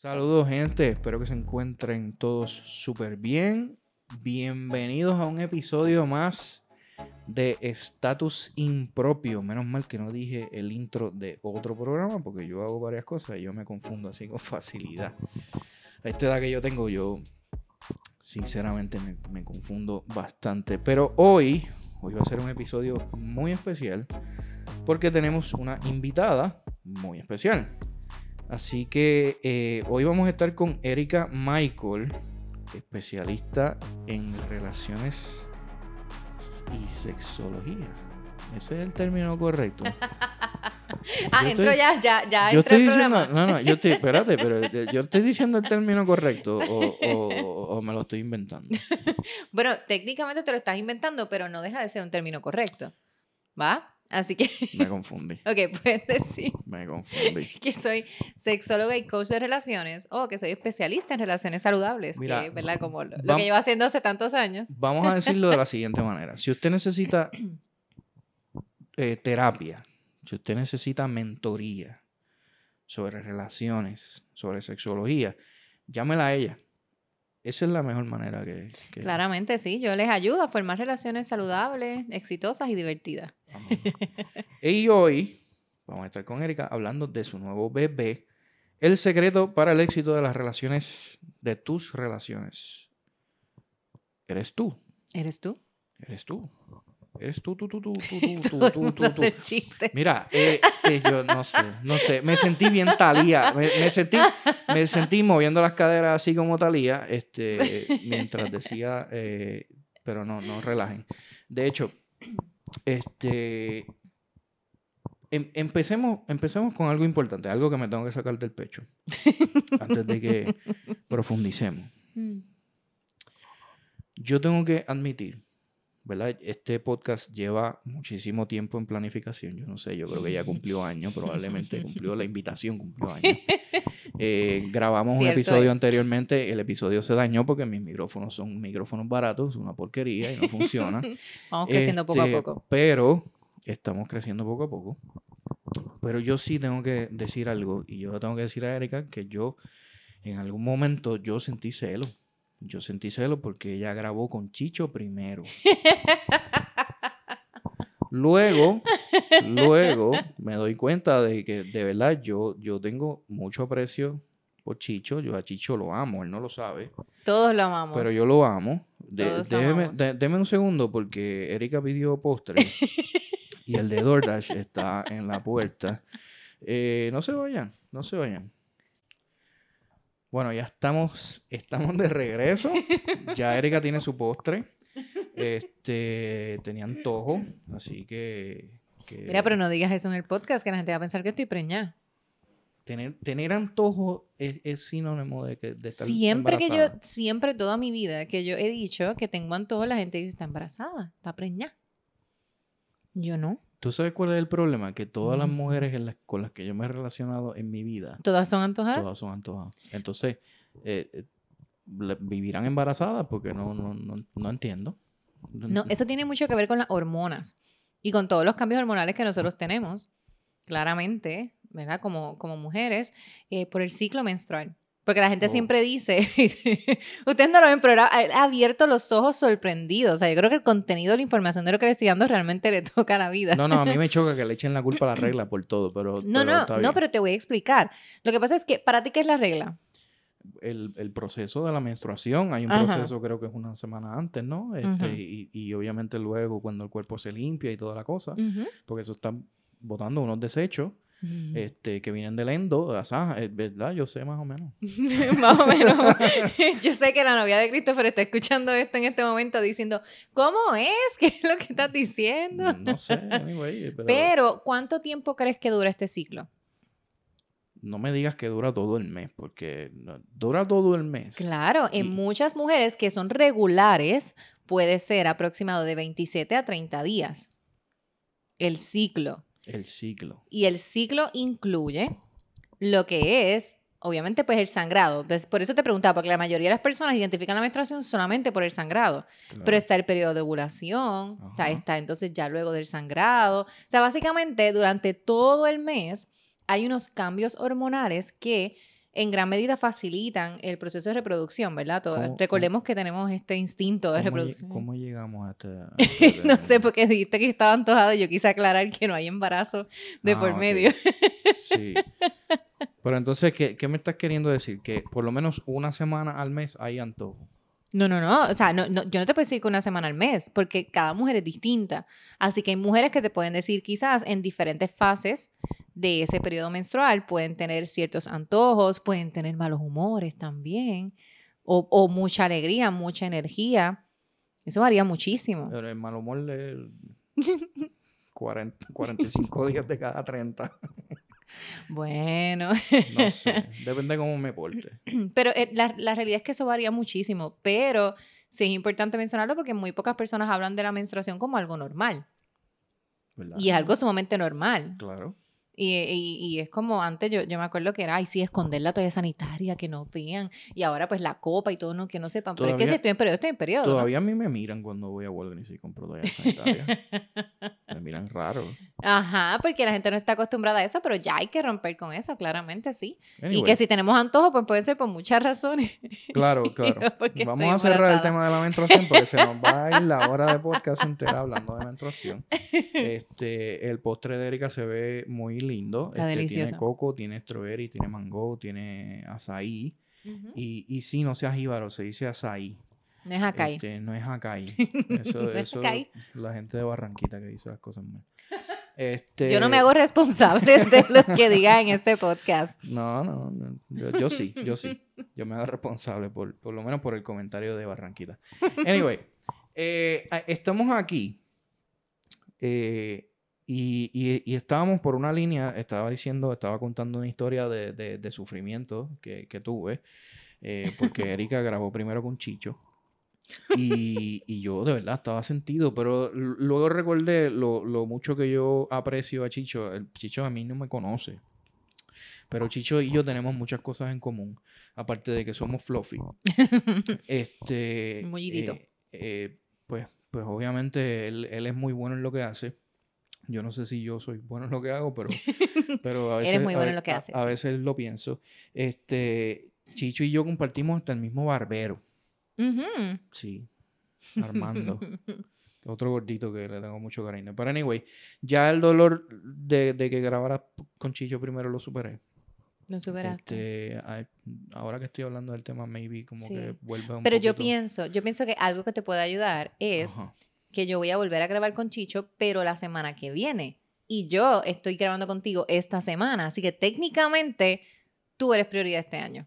Saludos gente, espero que se encuentren todos súper bien. Bienvenidos a un episodio más de Status Impropio. Menos mal que no dije el intro de otro programa porque yo hago varias cosas y yo me confundo así con facilidad. A esta edad que yo tengo, yo sinceramente me, me confundo bastante. Pero hoy, hoy va a ser un episodio muy especial porque tenemos una invitada muy especial. Así que eh, hoy vamos a estar con Erika Michael, especialista en relaciones y sexología. Ese es el término correcto. ah, Yo entro estoy- ya, ya, ya yo estoy el diciendo, no, no, yo estoy, espérate, pero eh, yo estoy diciendo el término correcto o, o- o me lo estoy inventando. Bueno, técnicamente te lo estás inventando, pero no deja de ser un término correcto. ¿Va? Así que, Me confundí, ok, puedes decir me confundí. que soy sexóloga y coach de relaciones o que soy especialista en relaciones saludables, Mira, que, ¿verdad? Como lo, que llevo haciendo hace tantos años. Vamos a decirlo de la siguiente manera. Si usted necesita eh, terapia, si usted necesita mentoría sobre relaciones, sobre sexología, llámela a ella. Esa es la mejor manera que... que- Claramente, sí, yo les ayudo a formar relaciones saludables, exitosas y divertidas. Vamos. Y hoy vamos a estar con Erika hablando de su nuevo bebé, el secreto para el éxito de las relaciones, de tus relaciones. Eres tú, ¿Eres tú? eres tú. Eres tú, tú, tú, tú, tú, tú, tú, tú, tú. Mira, eh, eh, yo no sé, no sé, me sentí bien Talía, me, me sentí, me sentí moviendo las caderas así como Talía, este, mientras decía, eh, pero no, no relajen. De hecho, este, em- empecemos, empecemos con algo importante, algo que me tengo que sacar del pecho, antes de que profundicemos. Mm. Yo tengo que admitir, ¿verdad? Este podcast lleva muchísimo tiempo en planificación. Yo no sé, yo creo que ya cumplió años, probablemente cumplió la invitación, cumplió años. Eh, grabamos un episodio es. anteriormente, el episodio se dañó porque mis micrófonos son micrófonos baratos, una porquería y no funciona. Vamos creciendo poco a Este, poco. Pero estamos creciendo poco a poco. Pero yo sí tengo que decir algo, y yo tengo que decir a Erika que yo, en algún momento, yo sentí celo. Yo sentí celo porque ella grabó con Chicho primero. Luego, luego me doy cuenta de que de verdad yo, yo tengo mucho aprecio por Chicho. Yo a Chicho lo amo, él no lo sabe. Todos lo amamos. Pero yo lo amo. De- Todos lo amamos. de- deme un segundo porque Erika pidió postre y el de DoorDash está en la puerta. Eh, no se vayan, no se vayan. Bueno, ya estamos, estamos de regreso. Ya Erika tiene su postre. Este, tenía antojo, así que... que Mira, pero no digas eso en el podcast, que la gente va a pensar que estoy preñada. tener, tener antojo es, es sinónimo de, que, de estar Siempre que yo, siempre toda mi vida que yo he dicho que tengo antojo, la gente dice, está embarazada, está preñada. Yo no. ¿Tú sabes cuál es el problema? Que todas las mujeres en las- con las que yo me he relacionado en mi vida, ¿Todas son antojadas? todas son antojadas. Entonces, eh, eh, vivirán embarazadas porque no, no, no, no entiendo. No, eso tiene mucho que ver con las hormonas y con todos los cambios hormonales que nosotros tenemos, claramente, ¿verdad? Como, como mujeres, eh, por el ciclo menstrual. Porque la gente Oh. siempre dice, ustedes no lo ven, pero ha, abierto los ojos sorprendidos. O sea, yo creo que el contenido, la información de lo que le estoy dando realmente le toca la vida. No, no, a mí me choca que le echen la culpa a la regla por todo, pero. No, pero no, está no, pero te voy a explicar. Lo que pasa es que, ¿para ti qué es la regla? El, el proceso de la menstruación, hay un Ajá. proceso, creo que es una semana antes, ¿no? Este, Ujú. y, y obviamente luego cuando el cuerpo se limpia y toda la cosa, Ujú. porque eso está botando unos desechos este, que vienen del endo, es verdad, yo sé más o menos. Más o menos. Yo sé que la novia de Christopher está escuchando esto en este momento diciendo, ¿cómo es? ¿Qué es lo que estás diciendo? No sé, anyway, pero, Pero, ¿cuánto tiempo crees que dura este ciclo? no me digas que dura todo el mes, porque dura todo el mes. Claro, en muchas mujeres que son regulares puede ser aproximado de 27 a 30 días. El ciclo. El ciclo. Y el ciclo incluye lo que es, obviamente, pues el sangrado. Pues, por eso te preguntaba, porque la mayoría de las personas identifican la menstruación solamente por el sangrado. Pero está el periodo de ovulación, o sea, está entonces ya luego del sangrado. O sea, básicamente durante todo el mes hay unos cambios hormonales que en gran medida facilitan el proceso de reproducción, ¿verdad? Todo- ¿Cómo- recordemos que tenemos este instinto de ¿Cómo, lle- reproducción. cómo llegamos a este, a no sé, porque dijiste que estaba antojada y yo quise aclarar que no hay embarazo de Ah, por medio. Sí. Pero entonces, ¿qué, ¿qué me estás queriendo decir? Que por lo menos una semana al mes hay antojo. No, no, no. O sea, no, no, yo no te puedo decir que una semana al mes, porque cada mujer es distinta. Así que hay mujeres que te pueden decir quizás en diferentes fases de ese periodo menstrual pueden tener ciertos antojos, pueden tener malos humores también, o, o mucha alegría, mucha energía. Eso varía muchísimo. Pero el mal humor es 40, 45 días de cada 30. Bueno, No sé. Depende de cómo me porte. pero eh, la, la realidad es que eso varía muchísimo, pero sí es importante mencionarlo porque muy pocas personas hablan de la menstruación como algo normal. ¿verdad? Y es algo sumamente normal. Claro. Y, y- y es como antes, yo, yo me acuerdo que era, ay, sí, esconder la toalla sanitaria, que no vean. Y ahora, pues, la copa y todo, no, que no sepan. Pero es que si estoy en periodo, estoy en periodo. ¿no? Todavía a mí me miran cuando voy a Walgreens y compro toallas sanitarias. me miran raro. Ajá, porque la gente no está acostumbrada a eso, pero ya hay que romper con eso, claramente sí. Y que si tenemos antojo, pues puede ser por muchas razones. Claro, claro. Vamos a cerrar el tema de la menstruación porque se nos va a ir la hora de podcast entera hablando de menstruación. Este, el postre de Erika se ve muy lindo. Está Este, delicioso. Tiene coco, tiene strawberry, tiene mango, tiene azaí. Y, y sí, no sea jíbaro, se dice azaí. No es acá. Este, no es acai. Eso, No es eso acai. la gente de Barranquita que dice las cosas mal. Este, Yo no me hago responsable de lo que diga en este podcast. No, no, no, Yo, yo sí, yo sí. Yo me hago responsable, por, por lo menos por el comentario de Barranquita. Anyway, eh, estamos aquí eh, y, y- y estábamos por una línea, estaba diciendo, estaba contando una historia de, de- de sufrimiento que, que tuve, eh, porque Erika grabó primero con Chicho. Y, y yo de verdad estaba sentido, pero luego recordé lo, lo mucho que yo aprecio a Chicho. El Chicho a mí no me conoce. Pero Chicho y yo tenemos muchas cosas en común, aparte de que somos fluffy. Este, Mullidito. eh, eh, pues, pues obviamente él, él es muy bueno en lo que hace. Yo no sé si yo soy bueno en lo que hago, pero, pero a veces, Eres muy a bueno en lo que haces, A, veces lo pienso. Este, Chicho y yo compartimos hasta el mismo barbero. Sí, Armando. Otro gordito que le tengo mucho cariño. Pero anyway, ya el dolor de, de que grabara con Chicho primero lo superé. Lo superaste. Este, ahora que estoy hablando del tema, maybe como Sí. que vuelve un Pero yo pienso, yo pienso que algo que te puede ayudar es Ajá. Que yo voy a volver a grabar con Chicho, pero la semana que viene. Y yo estoy grabando contigo esta semana. Así que técnicamente tú eres prioridad este año.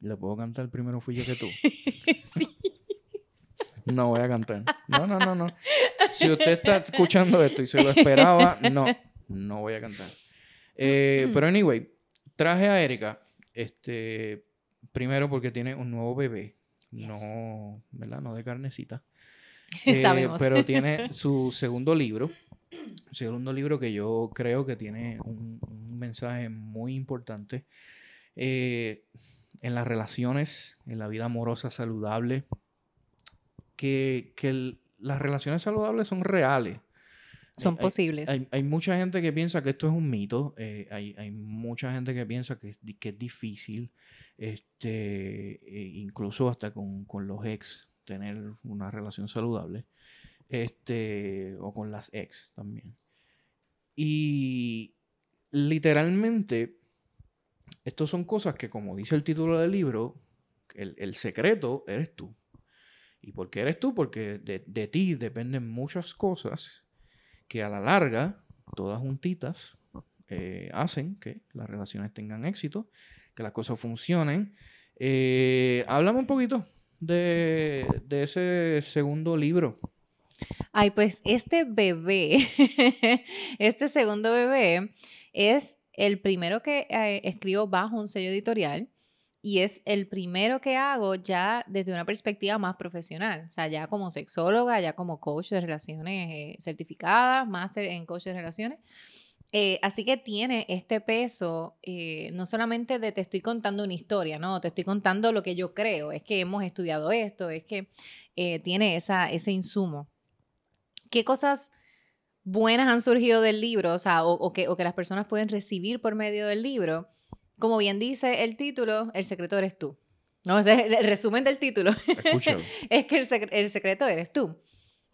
¿Le puedo cantar primero fui yo que tú? Sí. No voy a cantar. No, no, no, no. Si usted está escuchando esto y se lo esperaba, no, no voy a cantar. Eh, pero anyway, traje a Erika, este, primero porque tiene un nuevo bebé, Yes. no, ¿verdad? No de carnecita. Eh, Sabemos. Pero tiene su segundo libro, segundo libro que yo creo que tiene un, un mensaje muy importante eh, en las relaciones, en la vida amorosa saludable, que, que el- las relaciones saludables son reales. Son Hay- hay- posibles. Hay, hay mucha gente que piensa que esto es un mito. eh, hay, hay mucha gente que piensa que que es difícil, este, eh, incluso hasta con, con los ex, tener una relación saludable. Este, o con las ex también. Y literalmente, estas son cosas que, como dice el título del libro, el, el secreto eres tú. ¿Y por qué eres tú? Porque de, de ti dependen muchas cosas que a la larga, todas juntitas, eh, hacen que las relaciones tengan éxito, que las cosas funcionen. Eh, háblame un poquito de, de ese segundo libro. Ay, pues este bebé, este segundo bebé es el primero que eh, escribo bajo un sello editorial y es el primero que hago ya desde una perspectiva más profesional, o sea, ya como sexóloga, ya como coach de relaciones eh, certificada, máster en coach de relaciones. Eh, así que tiene este peso, eh, no solamente de te estoy contando una historia, no, te estoy contando lo que yo creo, es que hemos estudiado esto, es que eh, tiene esa, ese insumo. ¿Qué cosas buenas han surgido del libro? O sea, o, o que, o que las personas pueden recibir por medio del libro. como bien dice el título, el secreto eres tú. No, o sea, el resumen del título es que el, el secreto eres tú.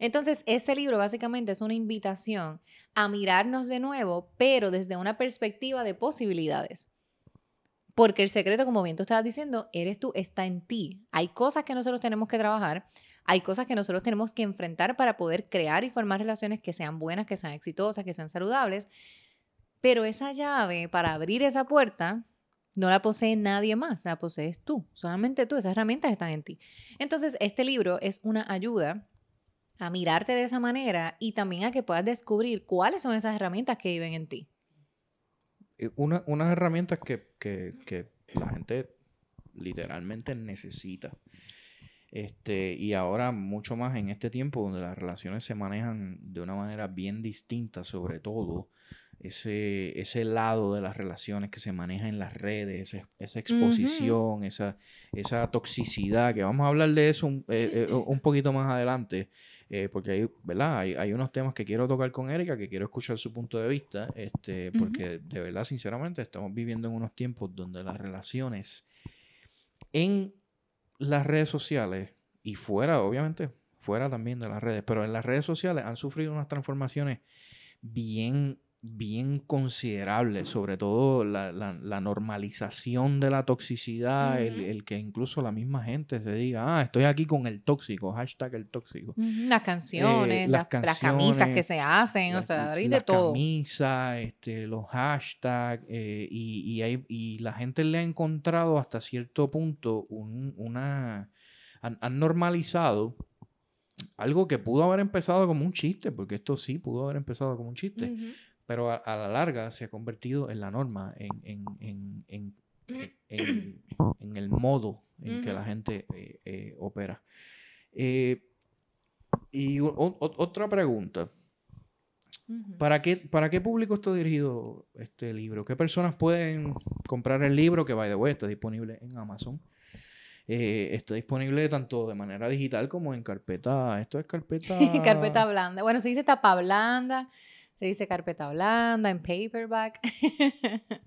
Entonces, este libro básicamente es una invitación a mirarnos de nuevo, pero desde una perspectiva de posibilidades. Porque el secreto, como bien tú estabas diciendo, eres tú, está en ti. Hay cosas que nosotros tenemos que trabajar, hay cosas que nosotros tenemos que enfrentar para poder crear y formar relaciones que sean buenas, que sean exitosas, que sean saludables. Pero esa llave para abrir esa puerta no la posee nadie más, la posees tú, solamente tú, esas herramientas están en ti. Entonces, este libro es una ayuda a mirarte de esa manera y también a que puedas descubrir cuáles son esas herramientas que viven en ti. Eh, una, unas herramientas que, que, que, la gente literalmente necesita. Este, y ahora mucho más en este tiempo donde las relaciones se manejan de una manera bien distinta, sobre todo ese, ese lado de las relaciones que se maneja en las redes, esa, exposición, esa, esa toxicidad, que vamos a hablar de eso un, eh, eh, un poquito más adelante, eh, porque hay, ¿verdad? Hay, hay, unos temas que quiero tocar con Erika, que quiero escuchar su punto de vista, este, porque de verdad, sinceramente, estamos viviendo en unos tiempos donde las relaciones en las redes sociales y fuera, obviamente, fuera también de las redes, pero en las redes sociales han sufrido unas transformaciones bien bien considerable, sobre todo la, la, normalización de la toxicidad, el, que incluso la misma gente se diga, ah, estoy aquí con el tóxico, hashtag el tóxico. Las canciones, eh, las, camisas que se hacen, o sea, de todo. Las camisas, este, los hashtags, eh, y, y, hay, y la gente le ha encontrado hasta cierto punto un, una... Han, han normalizado algo que pudo haber empezado como un chiste, porque esto sí pudo haber empezado como un chiste, pero a, la larga se ha convertido en la norma, en, en, en, en el modo en que la gente eh, eh, opera. Eh, y otra pregunta. ¿Para qué, ¿Para qué público está dirigido este libro? ¿Qué personas pueden comprar el libro que, by the way, está disponible en Amazon? está disponible tanto de manera digital como en carpeta. Esto es carpeta. carpeta blanda. Bueno, se dice tapa blanda. Se dice carpeta blanda, en paperback.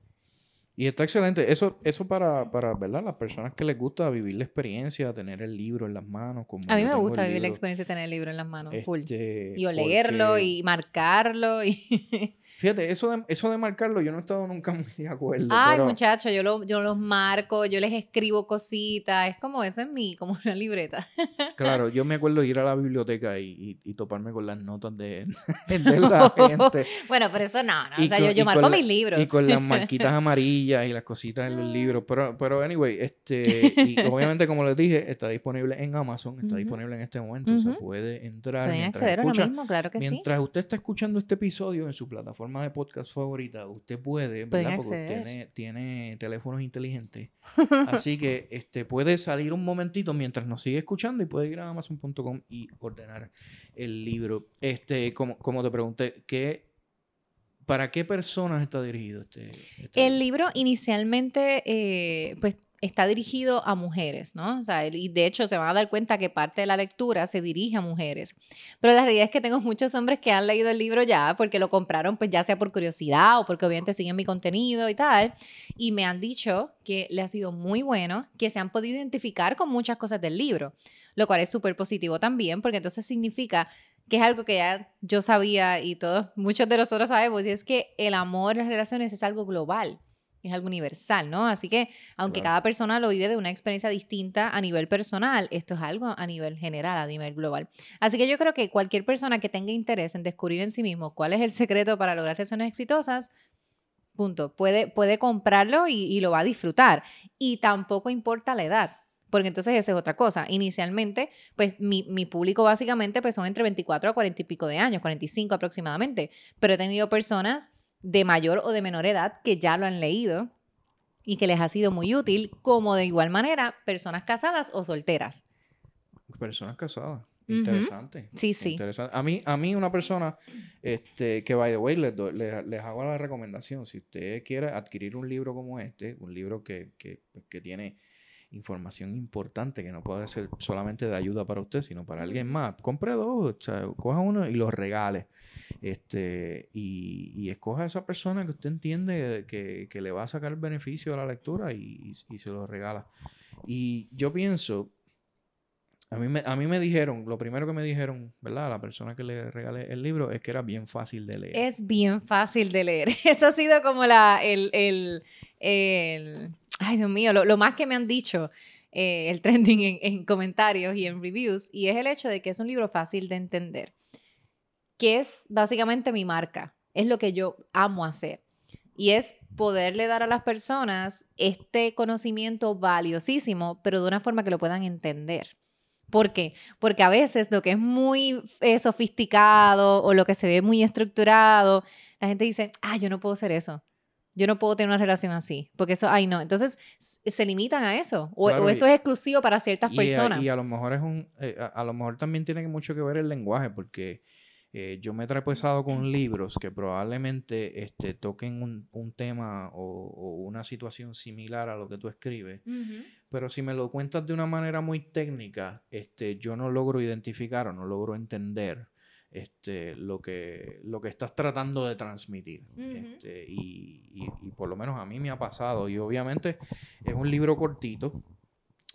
Y está excelente. Eso, eso para, para, ¿verdad? Las personas que les gusta vivir la experiencia, tener el libro en las manos. Como a mí me gusta vivir la experiencia de tener el libro en las manos, full. Este, y o leerlo y marcarlo. Y Fíjate, eso de, eso de marcarlo, yo no he estado nunca muy de acuerdo. Ay, muchachos, yo, lo, yo los marco, yo les escribo cositas, es como eso en mí, como una libreta. Claro, yo me acuerdo de ir a la biblioteca y, y, toparme con las notas de, de la gente. Bueno, pero eso no, no. o sea, yo, yo marco mis libros. Y con las marquitas amarillas y las cositas en los libros. Pero, pero anyway, este, y obviamente, como les dije, está disponible en Amazon, está disponible en este momento. O sea, puede entrar. Pueden acceder a lo mismo, claro que sí. Mientras usted está escuchando este episodio en su plataforma de podcast favorita, usted puede, ¿verdad? Porque tiene, tiene, teléfonos inteligentes. Así que este, puede salir un momentito mientras nos sigue escuchando y puede ir a amazon.com y ordenar el libro. Este, como, como te pregunté, ¿qué, ¿para qué personas está dirigido este, este El libro inicialmente, eh, pues está dirigido a mujeres, ¿no? O sea, y de hecho se van a dar cuenta que parte de la lectura se dirige a mujeres. Pero la realidad es que tengo muchos hombres que han leído el libro ya porque lo compraron, pues ya sea por curiosidad o porque obviamente siguen mi contenido y tal. Y me han dicho que le ha sido muy bueno, que se han podido identificar con muchas cosas del libro, lo cual es súper positivo también, porque entonces significa que es algo que ya yo sabía y todos, muchos de nosotros sabemos, y es que el amor, las relaciones es algo global es algo universal, ¿no? Así que aunque cada persona lo vive de una experiencia distinta a nivel personal, esto es algo a nivel general, a nivel global. Así que yo creo que cualquier persona que tenga interés en descubrir en sí mismo cuál es el secreto para lograr relaciones exitosas, punto, puede, puede comprarlo y, lo va a disfrutar. Y tampoco importa la edad. Porque entonces esa es otra cosa. Inicialmente, pues mi, mi, público básicamente pues son entre 24 a 40 y pico de años, 45 aproximadamente. Pero he tenido personas de mayor o de menor edad que ya lo han leído y que les ha sido muy útil, como de igual manera personas casadas o solteras. Personas casadas. Interesante. Sí, sí. A mí, a mí una persona este, que, by the way, les, les, hago la recomendación. Si usted quiere adquirir un libro como este, un libro que, que, pues, que tiene información importante que no puede ser solamente de ayuda para usted, sino para alguien más, compre dos, o sea, coja uno y los regale. Este, y, escoja a esa persona que usted entiende que, que le va a sacar el beneficio de la lectura y, y se lo regala. Y yo pienso, a mí, me, a mí me dijeron, lo primero que me dijeron, ¿verdad? A la persona que le regalé el libro es que era bien fácil de leer. Es bien fácil de leer. Eso ha sido como la, el, el ay Dios mío, lo, lo, más que me han dicho, eh, el trending en, en, comentarios y en reviews, y es el hecho de que es un libro fácil de entender, que es básicamente mi marca, es lo que yo amo hacer. Y es poderle dar a las personas este conocimiento valiosísimo, pero de una forma que lo puedan entender. ¿Por qué? Porque a veces lo que es muy eh, sofisticado o lo que se ve muy estructurado, la gente dice, ah, yo no puedo hacer eso. Yo no puedo tener una relación así, porque eso, ay no. Entonces se limitan a eso, o, claro, o eso y, es exclusivo para ciertas y personas. A, y a lo mejor es un, eh, a, a, lo mejor también tiene mucho que ver el lenguaje, porque eh, yo me he trepezado con libros que probablemente este, toquen un, un tema o, o, una situación similar a lo que tú escribes, uh -huh. pero si me lo cuentas de una manera muy técnica, este, yo no logro identificar o no logro entender este, lo, que, lo que estás tratando de transmitir. Uh -huh. este, y, y, y, por lo menos a mí me ha pasado. Y obviamente es un libro cortito.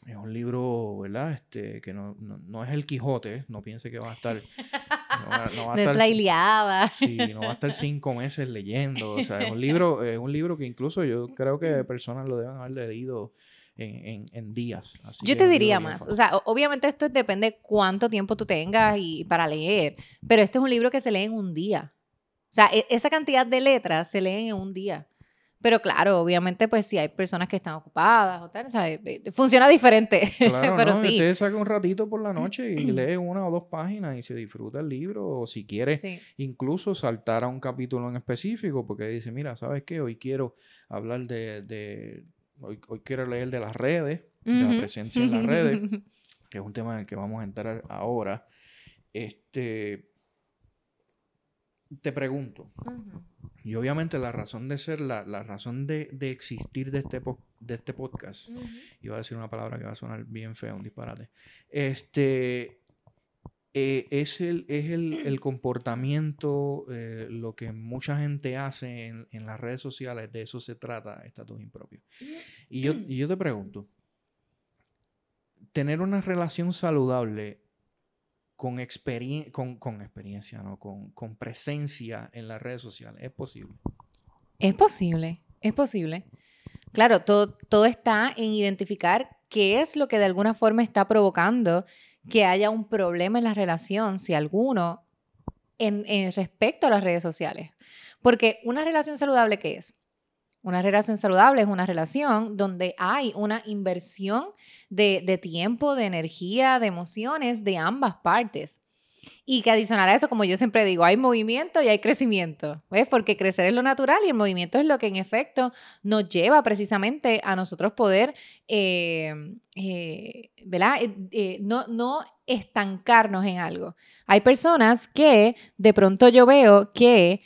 Es un libro, ¿verdad? Este, que no, no, no es el Quijote, no piense que va a estar... No, va, no va a estar, es la Iliada. Sí, no va a estar cinco meses leyendo. O sea, es un libro, es un libro que incluso yo creo que personas lo deben haber leído en, en, en días. Así yo te diría más. O sea, obviamente esto depende cuánto tiempo tú tengas y para leer. Pero este es un libro que se lee en un día. O sea, e, esa cantidad de letras se leen en un día. Pero claro, obviamente, pues si hay personas que están ocupadas o tal, o sea, funciona diferente. Claro, pero no, sí. Usted saca un ratito por la noche y lee una o dos páginas y se disfruta el libro. O si quiere, sí. incluso saltar a un capítulo en específico, porque dice, mira, ¿sabes qué? Hoy quiero hablar de. de hoy, hoy, quiero leer de las redes, uh -huh. de la presencia en las redes, que es un tema en el que vamos a entrar ahora. Este. Te pregunto. Uh -huh. Y obviamente la razón de ser, la, la razón de, de, existir de este, de este podcast, uh -huh. iba a decir una palabra que va a sonar bien fea, un disparate, este, eh, es, el, es el, el comportamiento, eh, lo que mucha gente hace en, en, las redes sociales, de eso se trata estatus impropio. Y yo, y yo te pregunto, tener una relación saludable con, con, con experiencia, ¿no? Con, con, presencia en las redes sociales. ¿Es posible? Es posible, es posible. Claro, todo, todo está en identificar qué es lo que de alguna forma está provocando que haya un problema en la relación, si alguno, en, respecto a las redes sociales. Porque una relación saludable, ¿qué es? Una relación saludable es una relación donde hay una inversión de, tiempo, de energía, de emociones de ambas partes. Y que adicional a eso, como yo siempre digo, hay movimiento y hay crecimiento, ¿ves? Porque crecer es lo natural y el movimiento es lo que en efecto nos lleva precisamente a nosotros poder, eh, eh, ¿verdad? Eh, no, no estancarnos en algo. Hay personas que de pronto yo veo que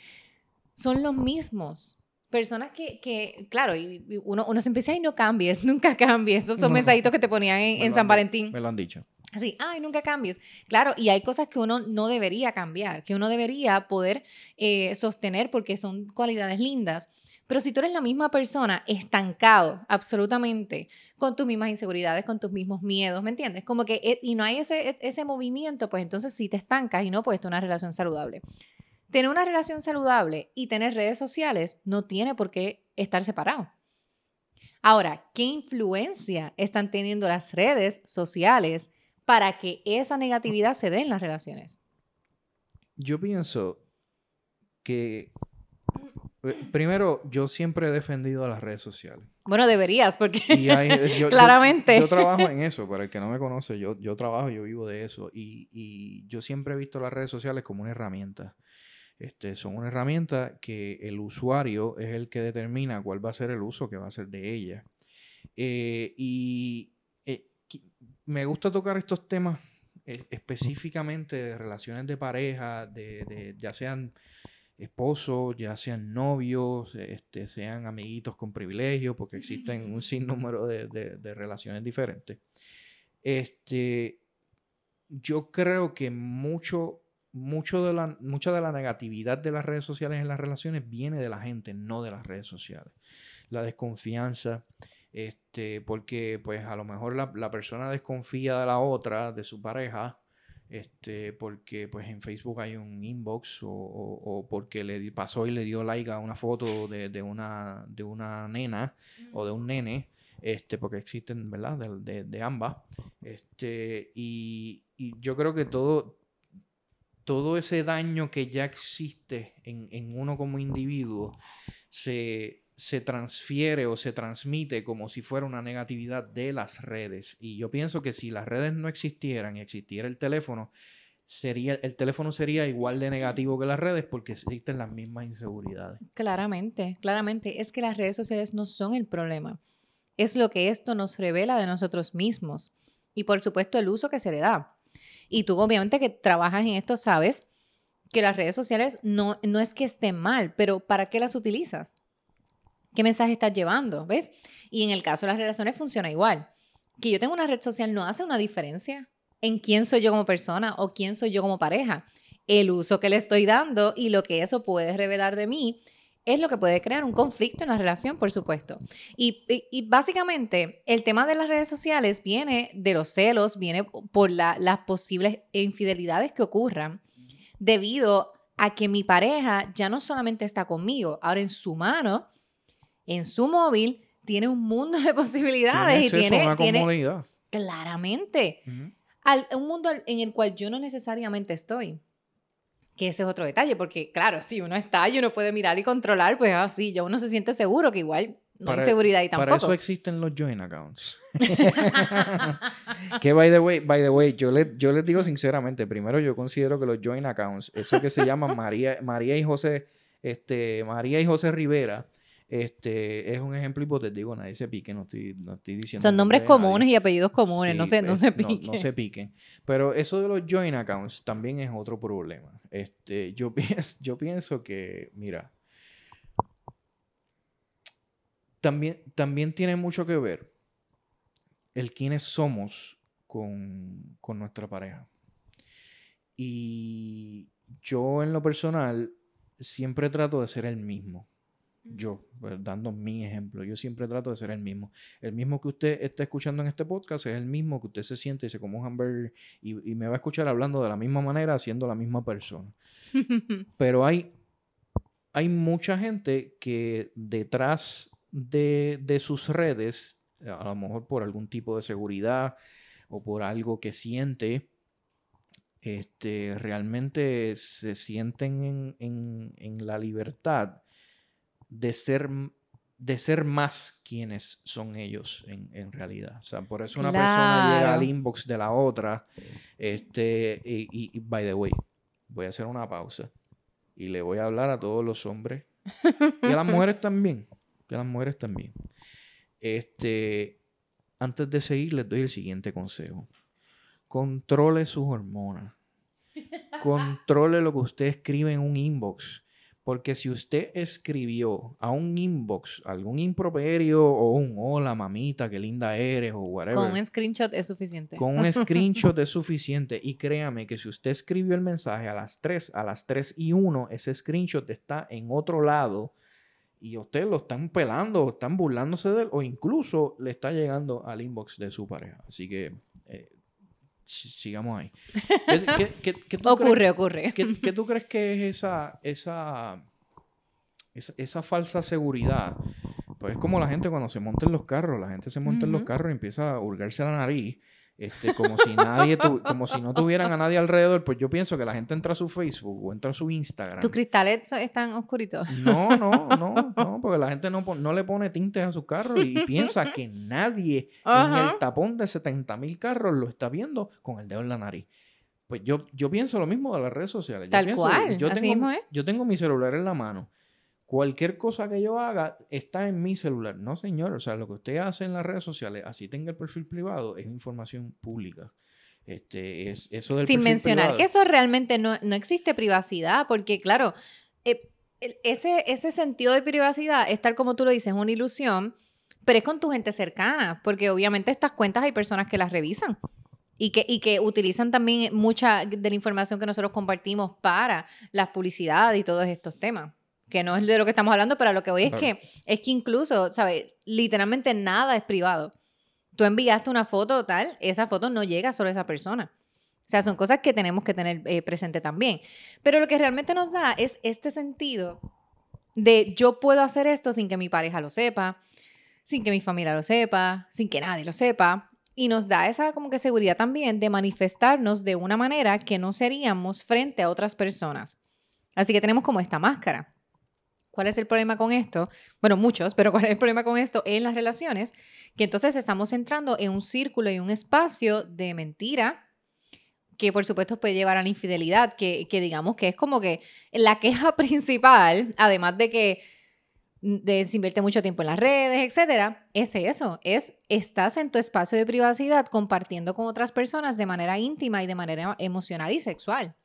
son los mismos personas que, que claro, y uno, uno se empieza y no cambies, nunca cambies. Esos son mensajitos que te ponían en, en San Valentín. Me lo han dicho. Así, ay, nunca cambies. Claro, y hay cosas que uno no debería cambiar, que uno debería poder eh, sostener porque son cualidades lindas. Pero si tú eres la misma persona, estancado, absolutamente, con tus mismas inseguridades, con tus mismos miedos, ¿me entiendes? Como que, eh, y no hay ese, ese movimiento, pues entonces sí te estancas y no puedes tener una relación saludable. Tener una relación saludable y tener redes sociales no tiene por qué estar separado. Ahora, ¿qué influencia están teniendo las redes sociales para que esa negatividad se dé en las relaciones? Yo pienso que eh, Primero, yo siempre he defendido a las redes sociales. Bueno, deberías, porque hay, yo, claramente. Yo, yo, trabajo en eso, para el que no me conoce, yo, yo trabajo, yo vivo de eso. Y, y, yo siempre he visto las redes sociales como una herramienta. Este, son una herramienta que el usuario es el que determina cuál va a ser el uso que va a hacer de ella. Eh, y eh, me gusta tocar estos temas eh, específicamente de relaciones de pareja, de, de, ya sean esposos, ya sean novios, este, sean amiguitos con privilegios, porque existen un sinnúmero de, de, de relaciones diferentes. Este, yo creo que mucho mucho de la, mucha de la negatividad de las redes sociales en las relaciones viene de la gente, no de las redes sociales. La desconfianza, este, porque pues a lo mejor la, la persona desconfía de la otra, de su pareja, este, porque pues en Facebook hay un inbox o, o, porque le pasó y le dio like a una foto de, de una, de una nena o de un nene, este, porque existen, ¿verdad? De, de, de ambas. Este, y, y, yo creo que todo, todo ese daño que ya existe en, en uno como individuo se, se transfiere o se transmite como si fuera una negatividad de las redes. Y yo pienso que si las redes no existieran y existiera el teléfono, sería, el teléfono sería igual de negativo que las redes porque existen las mismas inseguridades. Claramente, claramente. Es que las redes sociales no son el problema. Es lo que esto nos revela de nosotros mismos. Y por supuesto el uso que se le da. Y tú obviamente que trabajas en esto sabes que las redes sociales no, no es que estén mal, pero ¿para qué las utilizas? ¿Qué mensaje estás llevando? ¿Ves? Y en el caso de las relaciones funciona igual. Que yo tenga una red social no hace una diferencia en quién soy yo como persona o quién soy yo como pareja. El uso que le estoy dando y lo que eso puede revelar de mí es lo que puede crear un conflicto en la relación, por supuesto. Y, básicamente el tema de las redes sociales viene de los celos, viene por la, las posibles infidelidades que ocurran debido a que mi pareja ya no solamente está conmigo, ahora en su mano en su móvil tiene un mundo de posibilidades y tiene, una tiene claramente un mundo en el cual yo no necesariamente estoy. Que ese es otro detalle, porque claro, si uno está y uno puede mirar y controlar, pues así, ya uno se siente seguro que igual no hay seguridad y tampoco. Para eso existen los join accounts. que by the way, by the way, yo, le, yo les digo sinceramente, primero yo considero que los join accounts, eso que se llama María, María y José, este, María y José Rivera, este, es un ejemplo hipotético, nadie se pique, no estoy, no estoy diciendo. Son nombres comunes y apellidos comunes, no, se, no se piquen. No, se piquen. Pero eso de los joint accounts también es otro problema. Este, yo, pienso, yo pienso que, mira, también, también tiene mucho que ver el quiénes somos con, con nuestra pareja. Y yo en lo personal siempre trato de ser el mismo yo, pues, dando mi ejemplo, yo siempre trato de ser el mismo. El mismo que usted está escuchando en este podcast es el mismo que usted se siente y se come un hamburger y, me va a escuchar hablando de la misma manera, siendo la misma persona. Pero hay, hay mucha gente que detrás de, de sus redes, a lo mejor por algún tipo de seguridad o por algo que siente, este, realmente se sienten en, en, en la libertad de ser, de ser más quienes son ellos en, en realidad. O sea, por eso una persona llega al inbox de la otra. Este, y, y, by the way, voy a hacer una pausa y le voy a hablar a todos los hombres y a las mujeres también. Y a las mujeres también. Este, antes de seguir, les doy el siguiente consejo. Controle sus hormonas. Controle lo que usted escribe en un inbox. Porque si usted escribió a un inbox algún improperio o un hola mamita, qué linda eres o whatever. Con un screenshot es suficiente. Con un screenshot es suficiente. Y créame que si usted escribió el mensaje a las 3, a las 3 y 1, ese screenshot está en otro lado y usted lo están pelando, están burlándose de él o incluso le está llegando al inbox de su pareja. Así que eh, sigamos ahí. ocurre, ocurre. ¿qué, tú crees que es esa, esa, esa, falsa seguridad? Pues es como la gente cuando se monta en los carros, la gente se monta en los carros y empieza a hurgarse la nariz este, como si nadie como si no tuvieran a nadie alrededor, pues yo pienso que la gente entra a su Facebook o entra a su Instagram. ¿Tus cristales están oscuritos? No, no, no, no, porque la gente no, no le pone tintes a su carro y piensa que nadie en el tapón de 70 mil carros lo está viendo con el dedo en la nariz. Pues yo, yo pienso lo mismo de las redes sociales. Tal cual, yo tengo, Yo tengo mi celular en la mano cualquier cosa que yo haga está en mi celular. No, señor. O sea, lo que usted hace en las redes sociales, así tenga el perfil privado, es información pública. Este, es, eso del Sin mencionar que eso realmente no, existe privacidad, porque claro, eh, ese, ese sentido de privacidad es tal como tú lo dices, es una ilusión, pero es con tu gente cercana, porque obviamente estas cuentas hay personas que las revisan. Y que, y que utilizan también mucha de la información que nosotros compartimos para las publicidades y todos estos temas. Que no es de lo que estamos hablando, pero lo que voy es que es que incluso, ¿sabes? Literalmente nada es privado. Tú enviaste una foto tal, esa foto no llega solo a esa persona. O sea, son cosas que tenemos que tener eh, presente también. Pero lo que realmente nos da es este sentido de yo puedo hacer esto sin que mi pareja lo sepa, sin que mi familia lo sepa, sin que nadie lo sepa. Y nos da esa como que seguridad también de manifestarnos de una manera que no seríamos frente a otras personas. Así que tenemos como esta máscara. ¿Cuál es el problema con esto? Bueno, muchos, pero ¿cuál es el problema con esto en las relaciones? Que entonces estamos entrando en un círculo y un espacio de mentira, que por supuesto puede llevar a la infidelidad, que, que digamos que es como que la queja principal, además de que de, se invierte mucho tiempo en las redes, etcétera, es eso, es estás en tu espacio de privacidad compartiendo con otras personas de manera íntima y de manera emocional y sexual.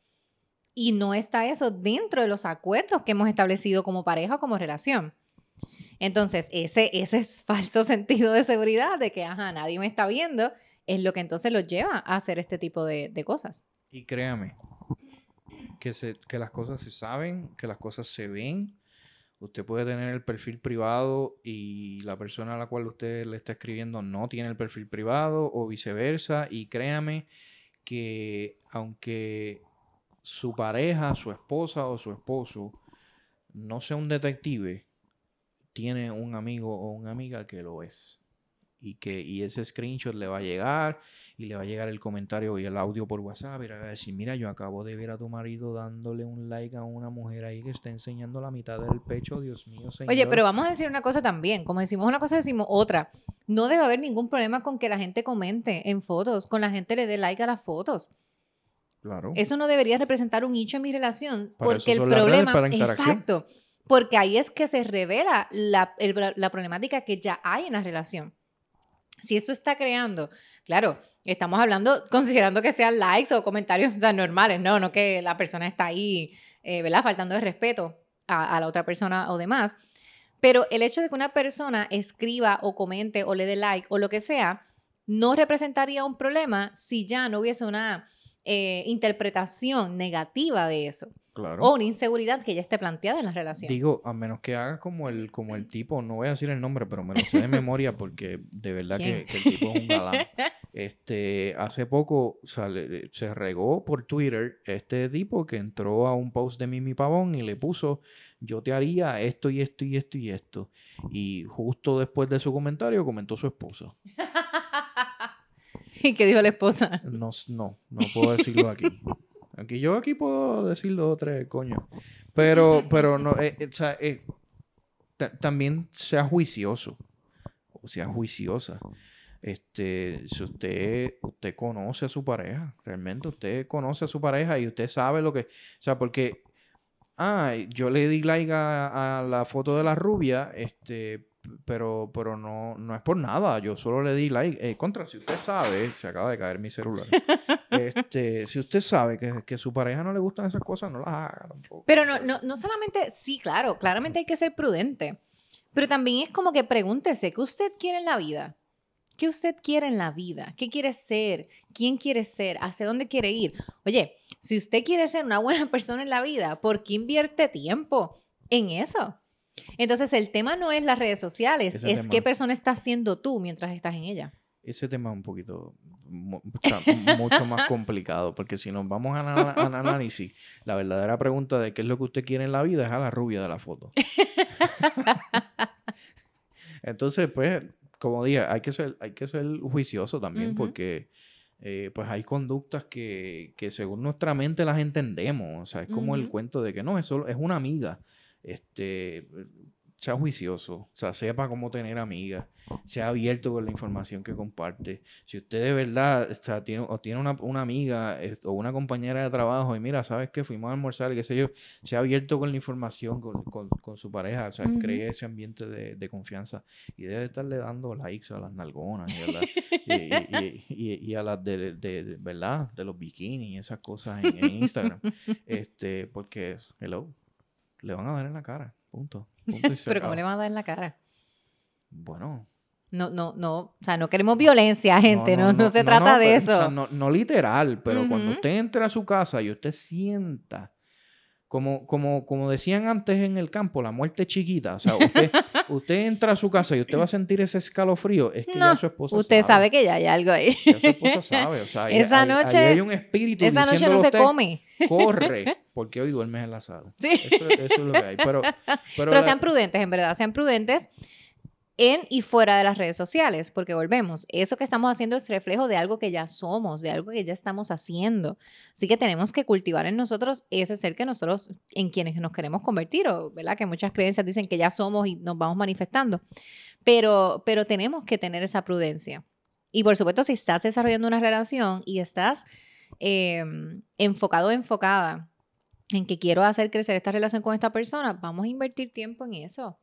Y no está eso dentro de los acuerdos que hemos establecido como pareja o como relación. Entonces, ese, ese falso sentido de seguridad de que, ajá, nadie me está viendo, es lo que entonces los lleva a hacer este tipo de, de cosas. Y créame, que, se, que las cosas se saben, que las cosas se ven, Usted puede tener el perfil privado y la persona a la cual usted le está escribiendo no tiene el perfil privado o viceversa. Y créame que aunque su pareja, su esposa o su esposo no sea un detective, tiene un amigo o una amiga que lo es y que y ese screenshot le va a llegar y le va a llegar el comentario y el audio por WhatsApp y le va a decir, mira, yo acabo de ver a tu marido dándole un like a una mujer ahí que está enseñando la mitad del pecho, Dios mío, señor. Oye, pero vamos a decir una cosa también, como decimos una cosa, decimos otra. No debe haber ningún problema con que la gente comente en fotos, con la gente le dé like a las fotos. Claro. Eso no debería representar un nicho en mi relación, porque el problema... Exacto. Porque ahí es que se revela la, la problemática que ya hay en la relación. Si esto está creando, claro, estamos hablando, considerando que sean likes o comentarios normales, no, no que la persona está ahí, eh, ¿verdad? Faltando de respeto a, a, la otra persona o demás. Pero el hecho de que una persona escriba o comente o le dé like o lo que sea, no representaría un problema si ya no hubiese una eh, interpretación negativa de eso. O una inseguridad que ya esté planteada en la relación. Digo, a menos que haga como el, como el tipo, no voy a decir el nombre, pero me lo sé de memoria porque de verdad que, el tipo es un galán. Este, hace poco se regó por Twitter este tipo que entró a un post de Mimi Pavón y le puso, yo te haría esto y esto y esto y esto. Y justo después de su comentario comentó su esposa. ¿Y qué dijo la esposa? No, no, no puedo decirlo aquí. Aquí yo aquí puedo decirlo tres, coño. Pero, pero no, eh, eh, o sea, eh, también sea juicioso. O sea juiciosa. Este, si usted, usted conoce a su pareja, realmente usted conoce a su pareja y usted sabe lo que, o sea, porque, ah, yo le di like a la foto de la rubia, este, pero, pero no, no es por nada. Yo solo le di like. Eh, contra, si usted sabe, se acaba de caer mi celular. este, si usted sabe que, que su pareja no le gustan esas cosas, no las haga tampoco. Pero no, no, no solamente, sí, claro, claramente hay que ser prudente. Pero también es como que pregúntese, ¿qué usted quiere en la vida? ¿Qué usted quiere en la vida? ¿Qué quiere ser? ¿Quién quiere ser? ¿Hacia dónde quiere ir? Oye, si usted quiere ser una buena persona en la vida, ¿por qué invierte tiempo en eso? Entonces, el tema no es las redes sociales, es qué persona estás siendo tú mientras estás en ella. Ese tema es un poquito, mucho más complicado, porque si nos vamos a, al análisis, la verdadera pregunta de qué es lo que usted quiere en la vida es a la rubia de la foto. Entonces, pues, como dije, hay que ser, hay que ser juicioso también, porque eh, pues hay conductas que, que, según nuestra mente las entendemos. O sea, es como el cuento de que no, eso es una amiga este, sea juicioso, o sea, sepa cómo tener amigas, sea abierto con la información que comparte. Si usted de verdad o tiene, o tiene una, una amiga eh, o una compañera de trabajo y mira, ¿sabes qué? Fuimos a almorzar, qué sé yo, sea abierto con la información con, con, con su pareja, o sea, cree ese ambiente de, de, confianza y debe estarle dando likes a las nalgonas y a, y, y, y, a las de, de, ¿verdad? De los bikinis y esas cosas en, en Instagram. este, porque, hello, le van a dar en la cara. Punto. Pero ¿cómo le van a dar en la cara? Bueno, No, no, no, o sea, no queremos violencia, gente, no, no, se trata de eso. O sea, no, literal, pero cuando usted entra a su casa y usted sienta, como, como, como decían antes en el campo, la muerte chiquita. O sea, usted, usted entra a su casa y usted va a sentir ese escalofrío, es que ya su esposa Usted sabe que ya hay algo ahí. Ya su esposa sabe, o sea, Esa ahí noche- hay un espíritu Esa noche no se come. Corre, porque hoy duermes en la sala. Sí. Eso, eso es lo que hay. Pero, pero, Pero la- sean prudentes, en verdad, sean prudentes en y fuera de las redes sociales, porque volvemos, eso que estamos haciendo es reflejo de algo que ya somos, de algo que ya estamos haciendo. Así que tenemos que cultivar en nosotros ese ser que nosotros, en quienes nos queremos convertir, o ¿verdad? Que muchas creencias dicen que ya somos y nos vamos manifestando. Pero, pero tenemos que tener esa prudencia. Y por supuesto, si estás desarrollando una relación y estás eh, enfocado enfocada en que quiero hacer crecer esta relación con esta persona, vamos a invertir tiempo en eso.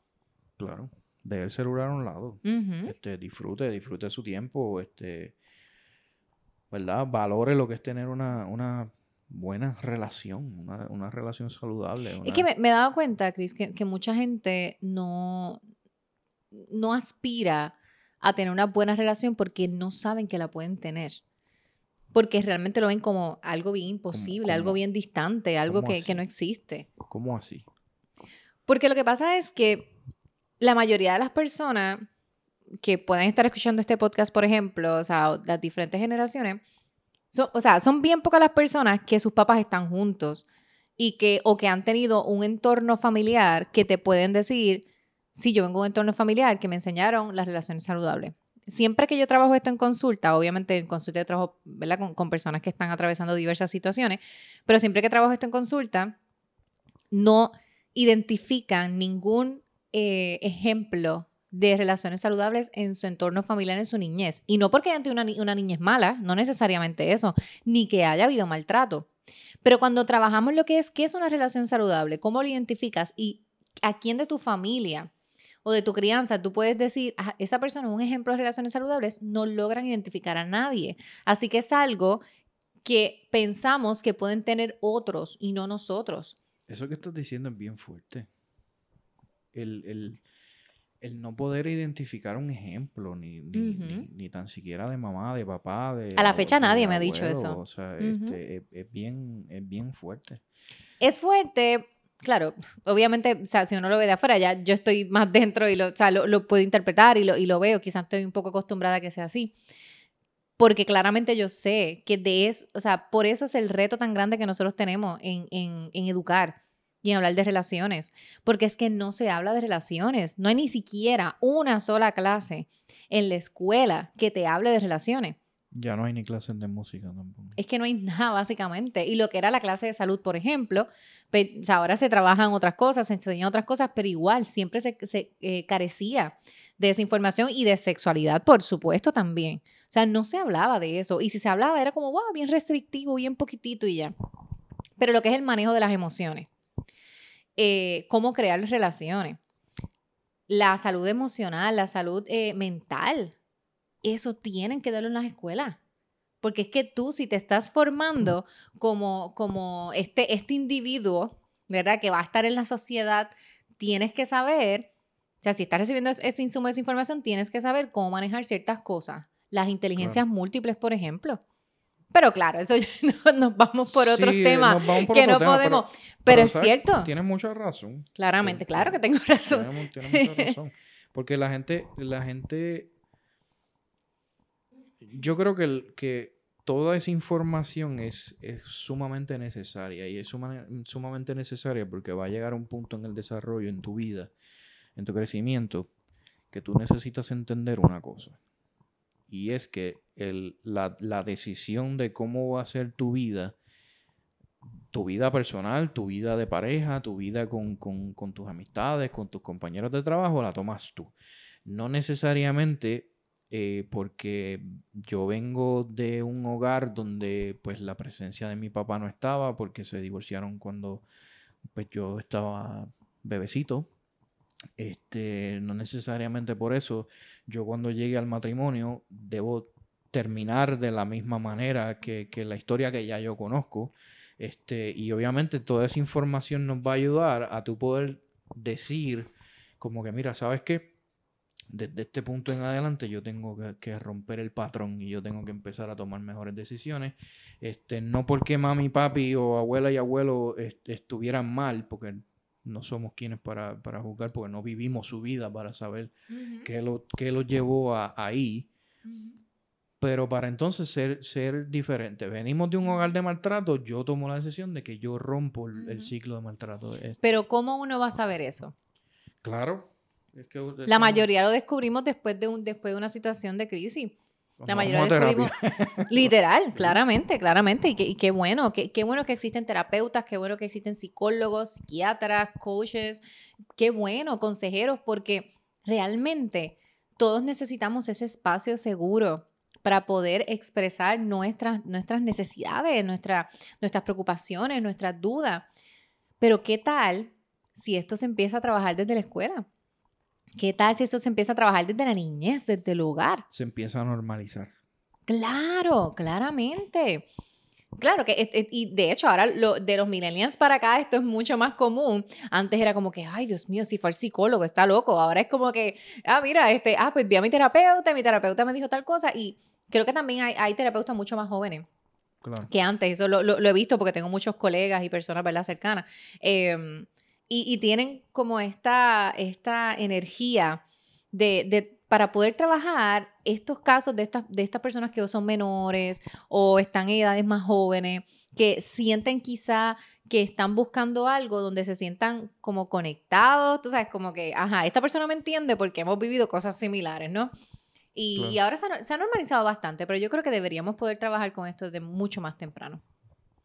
Claro, deje el celular a un lado. Este, disfrute, disfrute su tiempo, este, ¿verdad? Valore lo que es tener una, una buena relación, una, una relación saludable. Es que me, me he dado cuenta, Cris, que, que mucha gente no, no aspira a tener una buena relación porque no saben que la pueden tener. Porque realmente lo ven como algo bien imposible, algo cómo? bien distante, algo ¿Cómo que, que no existe. ¿Cómo así? Porque lo que pasa es que la mayoría de las personas que pueden estar escuchando este podcast, por ejemplo, o sea, las diferentes generaciones, son, o sea, son bien pocas las personas que sus papás están juntos y que, o que han tenido un entorno familiar que te pueden decir, sí, yo vengo de un entorno familiar que me enseñaron las relaciones saludables. Siempre que yo trabajo esto en consulta, obviamente en consulta yo trabajo ¿verdad? Con personas que están atravesando diversas situaciones, pero siempre que trabajo esto en consulta, no identifican ningún eh, ejemplo de relaciones saludables en su entorno familiar en su niñez. Y no porque hayan tenido una, ni- una niñez mala, no necesariamente eso, ni que haya habido maltrato. Pero cuando trabajamos lo que es, ¿qué es una relación saludable? ¿Cómo lo identificas? ¿Y a quién de tu familia o de tu crianza tú puedes decir, "Ah, esa persona es un ejemplo de relaciones saludables? No logran identificar a nadie. Así que es algo que pensamos que pueden tener otros y no nosotros. Eso que estás diciendo es bien fuerte. El, el- el no poder identificar un ejemplo, ni, ni, ni- tan siquiera de mamá, de papá, de... A la fecha nadie me ha dicho eso. O sea, este, es, es bien, es bien fuerte. Es fuerte, claro, obviamente, o sea, si uno lo ve de afuera, ya yo estoy más dentro y lo, o sea, lo, lo puedo interpretar y lo, y lo veo, quizás estoy un poco acostumbrada a que sea así. Porque claramente yo sé que de eso, o sea, por eso es el reto tan grande que nosotros tenemos en, en, en educar y en hablar de relaciones. Porque es que no se habla de relaciones. No hay ni siquiera una sola clase en la escuela que te hable de relaciones. Ya no hay ni clases de música tampoco. Es que no hay nada, básicamente. Y lo que era la clase de salud, por ejemplo, o sea, ahora se trabajan otras cosas, se enseñan otras cosas, pero igual siempre se, se, eh, carecía de esa información y de sexualidad, por supuesto, también. O sea, no se hablaba de eso. Y si se hablaba, era como, wow, bien restrictivo, bien poquitito y ya. Pero lo que es el manejo de las emociones, eh, cómo crear relaciones, la salud emocional, la salud eh, mental, eso tienen que darlo en las escuelas. Porque es que tú, si te estás formando como, como este, este individuo, ¿verdad? Que va a estar en la sociedad, tienes que saber, o sea, si estás recibiendo es- ese insumo, esa información, tienes que saber cómo manejar ciertas cosas. Las inteligencias múltiples, por ejemplo. Pero claro, eso no- nos vamos por otros Sí, temas por que otro no tema, podemos. Pero, es ¿sabes? cierto, Tienes mucha razón. claramente, Este, claro que tengo razón. Tienes, mu- tienes mucha razón. Porque la gente, la gente, yo creo que, el- que toda esa información es, es sumamente necesaria y es suma- sumamente necesaria porque va a llegar a un punto en el desarrollo, en tu vida, en tu crecimiento, que tú necesitas entender una cosa. Y es que la, decisión de cómo va a ser tu vida, tu vida personal, tu vida de pareja, tu vida con, con- con tus amistades, con tus compañeros de trabajo, la tomas tú. No necesariamente eh, porque yo vengo de un hogar donde pues la presencia de mi papá no estaba, porque se divorciaron cuando pues yo estaba bebecito. Este, no necesariamente por eso yo cuando llegue al matrimonio debo terminar de la misma manera que, que la historia que ya yo conozco. Este, y obviamente toda esa información nos va a ayudar a tu poder decir como que, mira, ¿sabes qué? desde este punto en adelante yo tengo que, romper el patrón y yo tengo que empezar a tomar mejores decisiones. Este, no porque mami, papi o abuela y abuelo est- estuvieran mal, porque no somos quienes para, para juzgar, porque no vivimos su vida para saber qué lo, qué lo llevó a, ahí. Pero para entonces ser, ser diferente. Venimos de un hogar de maltrato, yo tomo la decisión de que yo rompo el, ciclo de maltrato. Pero ¿cómo uno va a saber eso? claro. es que La mayoría lo descubrimos después de, un, después de una situación de crisis. La mayoría descubrimos, literal, claramente, claramente, y, qué- y qué bueno, qué, qué bueno que existen terapeutas, qué bueno que existen psicólogos, psiquiatras, coaches, qué bueno, consejeros, porque realmente todos necesitamos ese espacio seguro para poder expresar nuestras, nuestras necesidades, nuestra- nuestras preocupaciones, nuestras dudas. Pero ¿qué tal si esto se empieza a trabajar desde la escuela? ¿Qué tal si esto se empieza a trabajar desde la niñez, desde el hogar? Se empieza a normalizar. Claro, claramente. Claro que, y de hecho, ahora lo, de los millennials para acá esto es mucho más común. Antes era como que, ay, Dios mío, si fue el psicólogo, está loco. Ahora es como que, ah, mira, este, ah, pues vi a mi terapeuta, y mi terapeuta me dijo tal cosa. Y creo que también hay, hay terapeutas mucho más jóvenes Claro. que antes. Eso lo, lo- lo he visto porque tengo muchos colegas y personas, ¿verdad?, cercanas. Eh, y, y tienen como esta, esta energía de, de- para poder trabajar estos casos de estas, de estas personas que son menores o están en edades más jóvenes, que sienten quizá que están buscando algo donde se sientan como conectados, tú sabes, como que, ajá, esta persona me entiende porque hemos vivido cosas similares, ¿no? Y, Claro. y ahora se ha, se ha normalizado bastante, pero yo creo que deberíamos poder trabajar con esto desde mucho más temprano.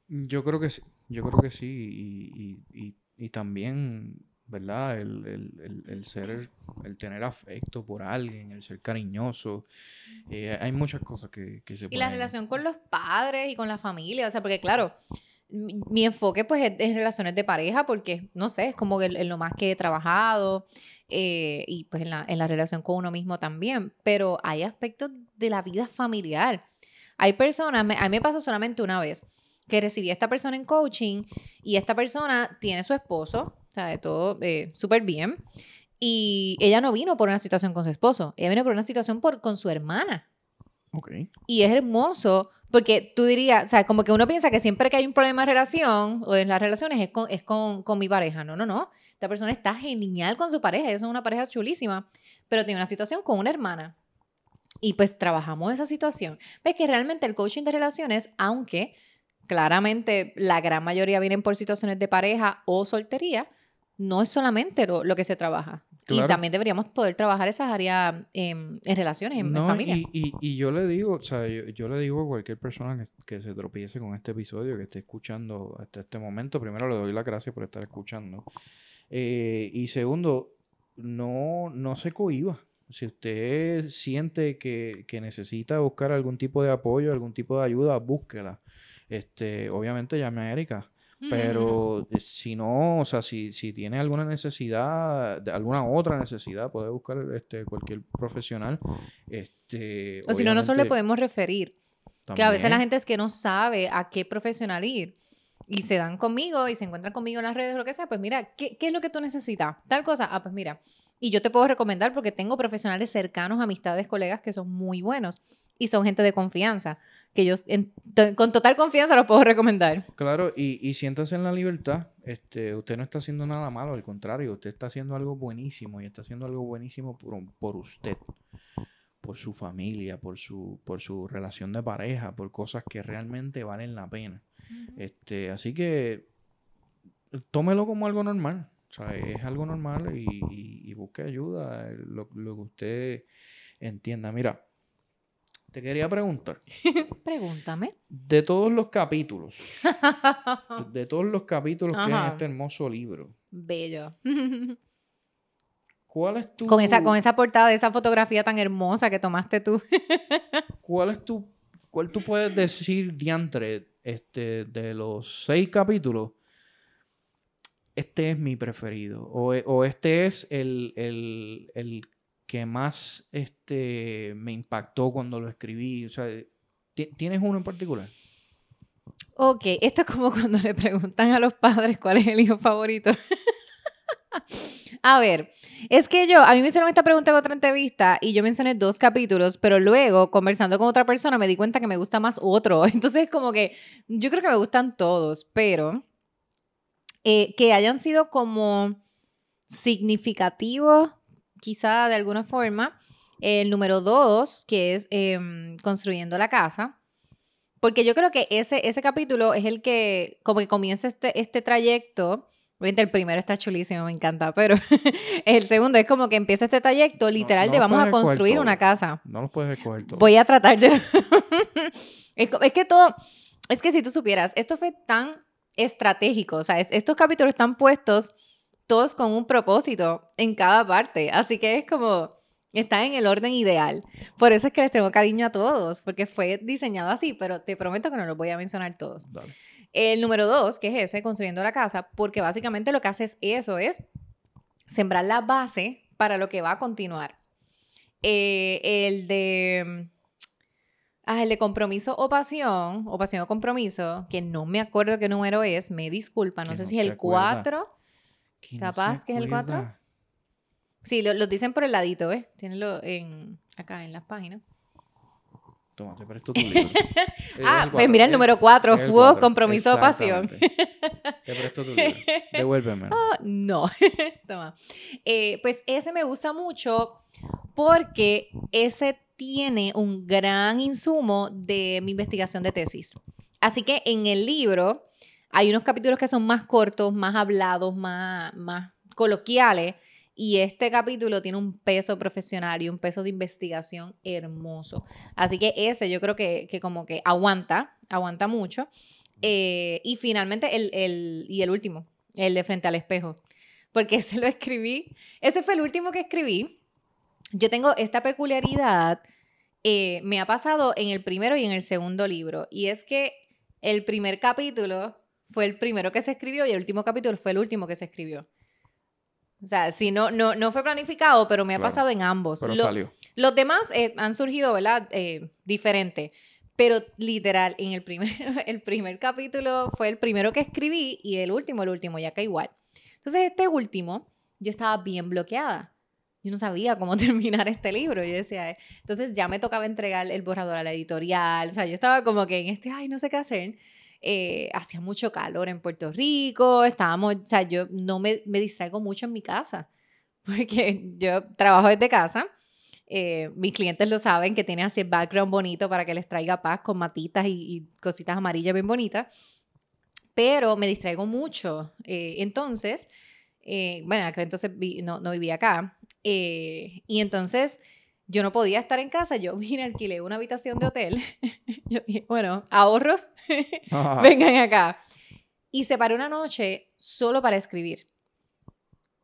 Yo creo que sí, yo creo que sí. Y, y- y- y también, ¿verdad? El, el- el- el ser, el tener afecto por alguien, el ser cariñoso. eh, hay muchas cosas que, que se Y la relación con los padres y con la familia, o sea, porque claro, mi, mi enfoque pues es en relaciones de pareja porque, no sé, es como en, en lo más que he trabajado eh, y pues en la, en la relación con uno mismo también, pero hay aspectos de la vida familiar. Hay personas, me- a mí me pasó solamente una vez, que recibí a esta persona en coaching y esta persona tiene su esposo, o sea, de todo eh, súper bien, y ella no vino por una situación con su esposo, ella vino por una situación por, con su hermana. Ok. Y es hermoso porque tú dirías, o sea, como que uno piensa que siempre que hay un problema de relación o en las relaciones es con, es con, con mi pareja. No, no, no. Esta persona está genial con su pareja. Son una pareja chulísima, pero tiene una situación con una hermana. Y pues trabajamos esa situación. Ves que realmente el coaching de relaciones, aunque claramente la gran mayoría vienen por situaciones de pareja o soltería, no es solamente lo, lo que se trabaja. Claro. Y también deberíamos poder trabajar esas áreas em, en relaciones, en, familia. y, y- y yo le digo, o sea, yo, yo le digo a cualquier persona que, que se tropiece con este episodio, que esté escuchando hasta este momento, primero le doy las gracias por estar escuchando. Eh, y segundo, no, no se cohiba. Si usted siente que, que necesita buscar algún tipo de apoyo, algún tipo de ayuda, búsquela. Este, obviamente llame a Erika. Pero si no, o sea, si, si tiene alguna necesidad, de alguna otra necesidad, puede buscar este, cualquier profesional. Este, O si no, nosotros le podemos referir. Que a veces la gente es que no sabe a qué profesional ir. Y se dan conmigo y se encuentran conmigo en las redes o lo que sea. Pues mira, ¿qué, qué es lo que tú necesitas? Tal cosa. Ah, pues mira. Y yo te puedo recomendar porque tengo profesionales cercanos, amistades, colegas que son muy buenos. Y son gente de confianza. Que yo en- con total confianza los puedo recomendar. Claro, y, y siéntase en la libertad. Este, usted no está haciendo nada malo, al contrario, usted está haciendo algo buenísimo y está haciendo algo buenísimo por, por usted, por su familia, por su, por su relación de pareja, por cosas que realmente valen la pena. Este, así que tómelo como algo normal. O sea, es algo normal y, y- y busque ayuda, eh, lo, lo que usted entienda. Mira, te quería preguntar, Pregúntame. de todos los capítulos, de todos los capítulos que hay en este hermoso libro, Bello. ¿cuál es tu, con, esa, con esa portada de esa fotografía tan hermosa que tomaste tú. cuál es tu, cuál tú puedes decir, diantre, este, de los seis capítulos? Este es mi preferido. O, o este es el, el- el que más este, me impactó cuando lo escribí. O sea, ¿ti- ¿tienes uno en particular? Ok, esto es como cuando le preguntan a los padres cuál es el hijo favorito. A ver, es que yo, a mí me hicieron esta pregunta en otra entrevista y yo mencioné dos capítulos, pero luego conversando con otra persona me di cuenta que me gusta más otro. Entonces, como que yo creo que me gustan todos, pero eh, que hayan sido como significativos, quizá de alguna forma. El número dos, que es em, construyendo la casa. Porque yo creo que ese, ese capítulo es el que como que comienza este, este trayecto el primero está chulísimo, me encanta, pero el segundo es como que empieza este trayecto literal de vamos a construir una casa. No lo puedes todo. Voy a tratar de... es, que todo, es que si tú supieras, esto fue tan estratégico, o sea, estos capítulos están puestos todos con un propósito en cada parte, así que es como, está en el orden ideal. Por eso es que les tengo cariño a todos, porque fue diseñado así, pero te prometo que no los voy a mencionar todos. Dale. El número dos, que es ese, construyendo la casa, porque básicamente lo que hace es eso, es sembrar la base para lo que va a continuar. Eh, el de... Ah, el de compromiso o pasión, o pasión o compromiso, que no me acuerdo qué número es, me disculpa, no sé si es el 4. Capaz que es el 4. Sí, lo, dicen por el ladito, ¿eh? Tienenlo en, acá en las páginas. Toma, te presto tu libro. ah, pues mira el número 4. Hubo compromiso o pasión. te presto tu libro. Devuélveme. Ah, no. Toma. Eh, pues ese me gusta mucho porque ese tiene un gran insumo de mi investigación de tesis. Así que en el libro hay unos capítulos que son más cortos, más hablados, más, más coloquiales y este capítulo tiene un peso profesional y un peso de investigación hermoso. Así que ese yo creo que, como que aguanta, aguanta mucho. Eh, y finalmente el, y el último, el de frente al espejo. Porque ese lo escribí, ese fue el último que escribí. Yo tengo esta peculiaridad, eh, me ha pasado en el primero y en el segundo libro. Y es que el primer capítulo fue el primero que se escribió y el último capítulo fue el último que se escribió. O sea, si no, no, no fue planificado, pero me ha pasado en ambos. Pero salió. Los demás eh, han surgido, ¿verdad? Eh, diferente. Pero literal, en el primer, el primer capítulo fue el primero que escribí y el último, el último, ya que igual. Entonces, este último, yo estaba bien bloqueada. Yo no sabía cómo terminar este libro. Yo decía, eh, entonces ya me tocaba entregar el borrador a la editorial. O sea, yo estaba como que en este, ay, no sé qué hacer. Eh, hacía mucho calor en Puerto Rico, estábamos, o sea, yo no me, me distraigo mucho en mi casa, porque yo trabajo desde casa. Eh, mis clientes lo saben, que tienen así el background bonito para que les traiga paz con matitas y, cositas amarillas bien bonitas. Pero me distraigo mucho. Eh, entonces, bueno, entonces no, no, vivía acá. Y entonces yo no podía estar en casa, yo vine, alquilé una habitación de hotel. yo dije, bueno, ahorros, vengan acá. Y se paró una noche solo para escribir.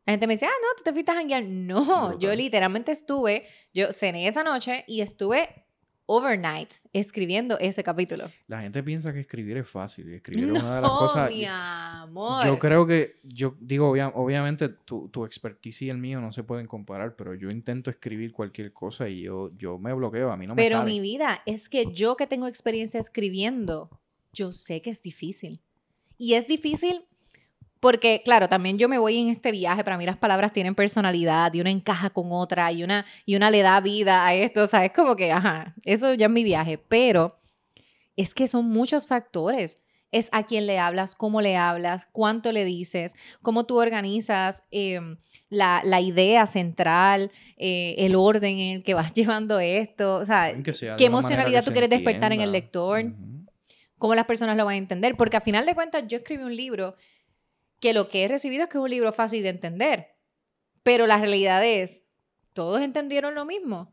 La gente me dice, ah, no, tú te fuiste a janguear. No, yo literalmente estuve, yo cené esa noche y estuve overnight escribiendo ese capítulo. La gente piensa que escribir es fácil. Escribir es una de las cosas. Mi amor. Yo creo que, yo digo, obviamente tu, tu, expertise y el mío no se pueden comparar, pero yo intento escribir cualquier cosa y yo, yo me bloqueo, a mí no me Pero mi vida es que yo que tengo experiencia escribiendo, yo sé que es difícil. Y es difícil porque, claro, también yo me voy en este viaje, para mí las palabras tienen personalidad y una encaja con otra y una, y una le da vida a esto, o sea, es como que, ajá, eso ya es mi viaje, pero es que son muchos factores. Es a quién le hablas, cómo le hablas, cuánto le dices, cómo tú organizas em, la, la, idea central, eh, el orden en el que vas llevando esto, o sea, qué emocionalidad tú quieres despertar en el lector, cómo las personas lo van a entender, porque a final de cuentas yo escribí un libro que lo que he recibido es que es un libro fácil de entender. Pero la realidad es, ¿todos entendieron lo mismo?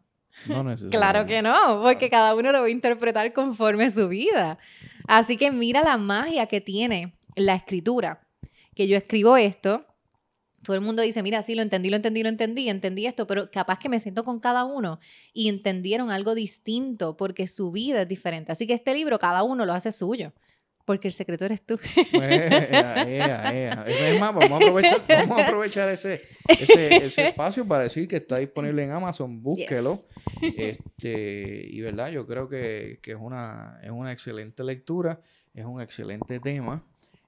No claro que no, porque cada uno lo va a interpretar conforme su vida. Así que mira la magia que tiene la escritura. Que yo escribo esto, todo el mundo dice, mira, sí, lo entendí, lo entendí, lo entendí, entendí esto, pero capaz que me siento con cada uno y entendieron algo distinto porque su vida es diferente. Así que este libro cada uno lo hace suyo. Porque el secreto eres tú. Pues, es más, vamos a aprovechar, ese, ese, espacio para decir que está disponible en Amazon. Búsquelo. Este, y verdad, yo creo que, es, una, es una excelente lectura, es un excelente tema.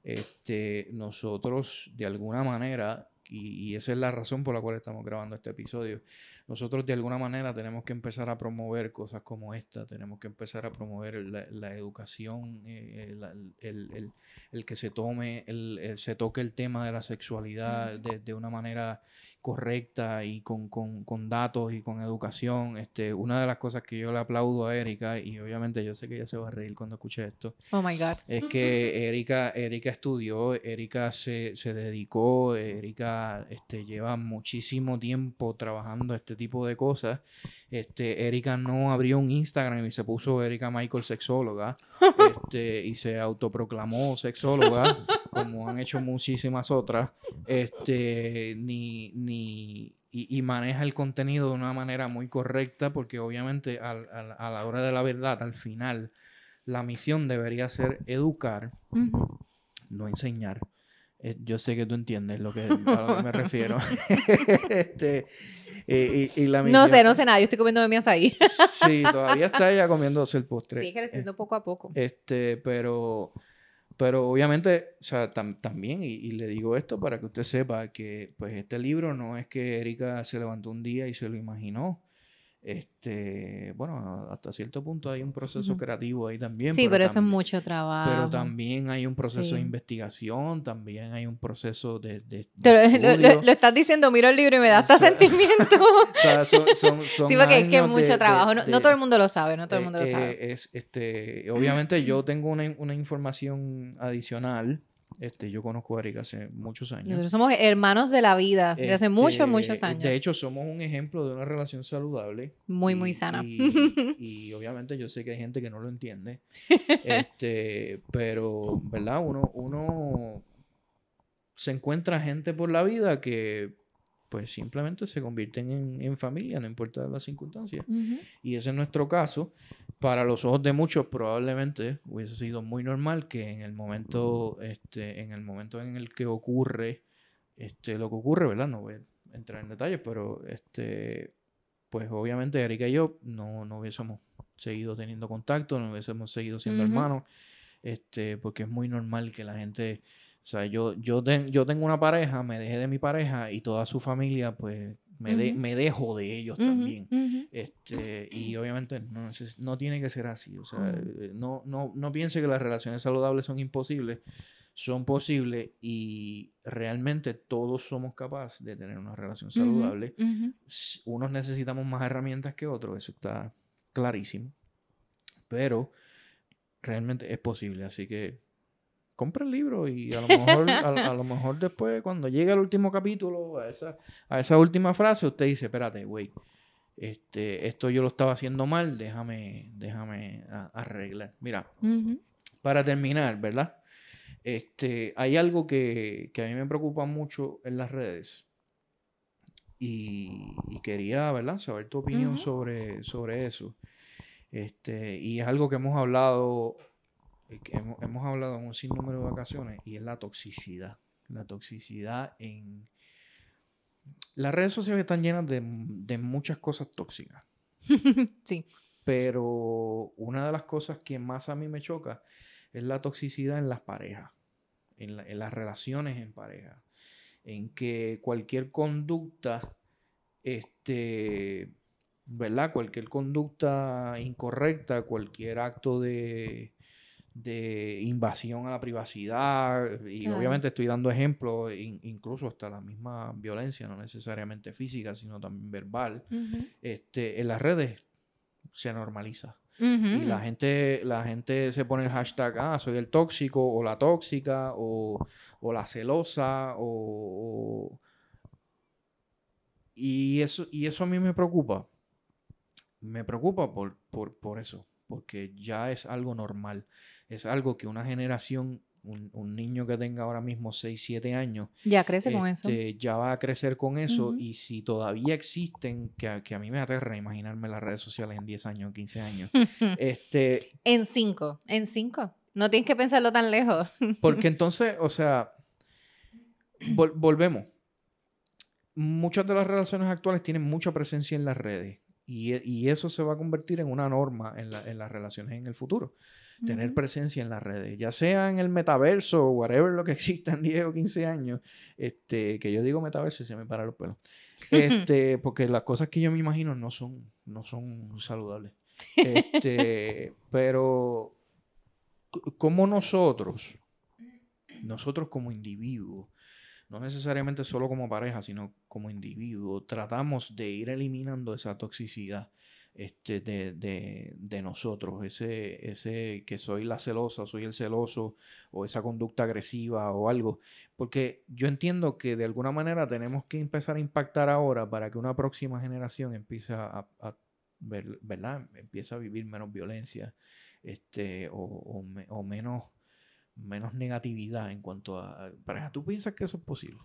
Este, nosotros, de alguna manera, y, esa es la razón por la cual estamos grabando este episodio. Nosotros de alguna manera tenemos que empezar a promover cosas como esta, tenemos que empezar a promover la, educación, eh, el, el, que se tome, el, se toque el tema de la sexualidad de, de una manera correcta y con, con, con, datos y con educación. Este, una de las cosas que yo le aplaudo a Erika, y obviamente yo sé que ella se va a reír cuando escuche esto, oh my God. es que Erika, Erika estudió, Erika se, se dedicó, Erika este, lleva muchísimo tiempo trabajando este tipo de cosas. Este, Erika no abrió un Instagram y se puso Erika Michael sexóloga. Este, y se autoproclamó sexóloga, como han hecho muchísimas otras, este, ni, ni, y, maneja el contenido de una manera muy correcta, porque obviamente a, la hora de la verdad, al final, la misión debería ser educar, no enseñar. Eh, yo sé que tú entiendes lo que, a lo que me refiero. este, y, y, la no sé, no sé nada. Yo estoy comiendo mías ahí. sí, todavía está ella comiéndose el postre. Sí, creciendo poco a poco. Este, pero, pero obviamente, o sea, también, y, y, le digo esto para que usted sepa que, pues, este libro no es que Erika se levantó un día y se lo imaginó. Este, bueno, hasta cierto punto hay un proceso creativo ahí también. Sí, pero, eso es mucho trabajo. Pero también hay un proceso de investigación, también hay un proceso de... lo, estás diciendo, miro el libro y me da hasta sentimiento. o sea, son, son, sí, porque es que es mucho trabajo. No, todo el mundo lo sabe, no todo el mundo lo eh, sabe. Es, este, obviamente yo tengo una, una información adicional este, yo conozco a Erika hace muchos años. Nosotros somos hermanos de la vida, de hace muchos, este, muchos años. De hecho, somos un ejemplo de una relación saludable. Muy, muy sana. Y, obviamente yo sé que hay gente que no lo entiende. este, pero, ¿verdad? Uno, uno se encuentra gente por la vida que pues simplemente se convierten en, en familia, no importa las circunstancias. Y ese es nuestro caso para los ojos de muchos probablemente hubiese sido muy normal que en el momento, este, en el momento en el que ocurre este, lo que ocurre, ¿verdad? No voy a entrar en detalles, pero este, pues obviamente Erika y yo no, no hubiésemos seguido teniendo contacto, no hubiésemos seguido siendo hermanos, este, porque es muy normal que la gente, sea, yo, yo, yo tengo una pareja, me dejé de mi pareja y toda su familia, pues me, me dejo de ellos también. este, y obviamente no, no, tiene que ser así. O sea, eh, no, no, no piense que las relaciones saludables son imposibles. Son posibles y realmente todos somos capaces de tener una relación saludable. Unos necesitamos más herramientas que otros, eso está clarísimo. Pero realmente es posible. Así que compra el libro y a lo mejor, a, lo mejor después, cuando llegue el último capítulo, a esa, a esa última frase, usted dice, espérate, güey, este, esto yo lo estaba haciendo mal, déjame, déjame arreglar. Mira, para terminar, ¿verdad? Este, hay algo que, a mí me preocupa mucho en las redes y, quería, ¿verdad? Saber tu opinión sobre, sobre eso. Este, y es algo que hemos hablado hemos, hablado en un sinnúmero de ocasiones y es la toxicidad. La toxicidad en... Las redes sociales están llenas de, muchas cosas tóxicas. sí. Pero una de las cosas que más a mí me choca es la toxicidad en las parejas, en, en las relaciones en pareja, en que cualquier conducta, este, ¿verdad? Cualquier conducta incorrecta, cualquier acto de, de invasión a la privacidad y obviamente estoy dando ejemplos incluso hasta la misma violencia no necesariamente física sino también verbal este en las redes se normaliza. Y la gente la gente se pone el hashtag ah soy el tóxico o la tóxica o, la celosa o, y eso y eso a mí me preocupa. Me preocupa por, por, por eso porque ya es algo normal es algo que una generación, un, niño que tenga ahora mismo 6, 7 años, ya crece con eso. Este, ya va a crecer con eso y si todavía existen, que, a mí me aterra imaginarme las redes sociales en 10 años, 15 años. este, en 5, en 5. No tienes que pensarlo tan lejos. porque entonces, o sea, volvemos. Muchas de las relaciones actuales tienen mucha presencia en las redes y, y, eso se va a convertir en una norma en, la, en las relaciones en el futuro. Tener presencia en las redes, ya sea en el metaverso o whatever lo que exista en 10 o 15 años, este, que yo digo metaverso y se me para los pelos. Este, porque las cosas que yo me imagino no son, no son saludables. Este, pero como nosotros, nosotros como individuos, no necesariamente solo como pareja, sino como individuo, tratamos de ir eliminando esa toxicidad este, de, nosotros, ese, ese que soy la celosa, soy el celoso, o esa conducta agresiva o algo. Porque yo entiendo que de alguna manera tenemos que empezar a impactar ahora para que una próxima generación empiece a, ver, ¿verdad? Empiece a vivir menos violencia este, o, o menos menos negatividad en cuanto a pareja. ¿Tú piensas que eso es posible?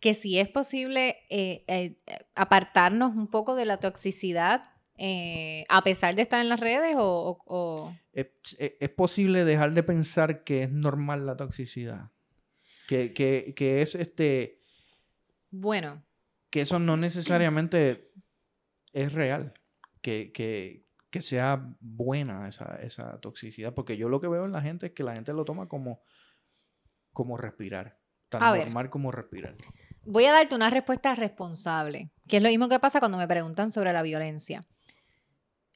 Que sí es posible eh, eh, apartarnos un poco de la toxicidad eh, a pesar de estar en las redes o... ¿Es, posible dejar de pensar que es normal la toxicidad? Que, que es este... Bueno. Que eso no necesariamente es real. Que, que, que sea buena esa, toxicidad, porque yo lo que veo en la gente es que la gente lo toma como, como respirar, tan normal como respirar. Voy a darte una respuesta responsable, que es lo mismo que pasa cuando me preguntan sobre la violencia.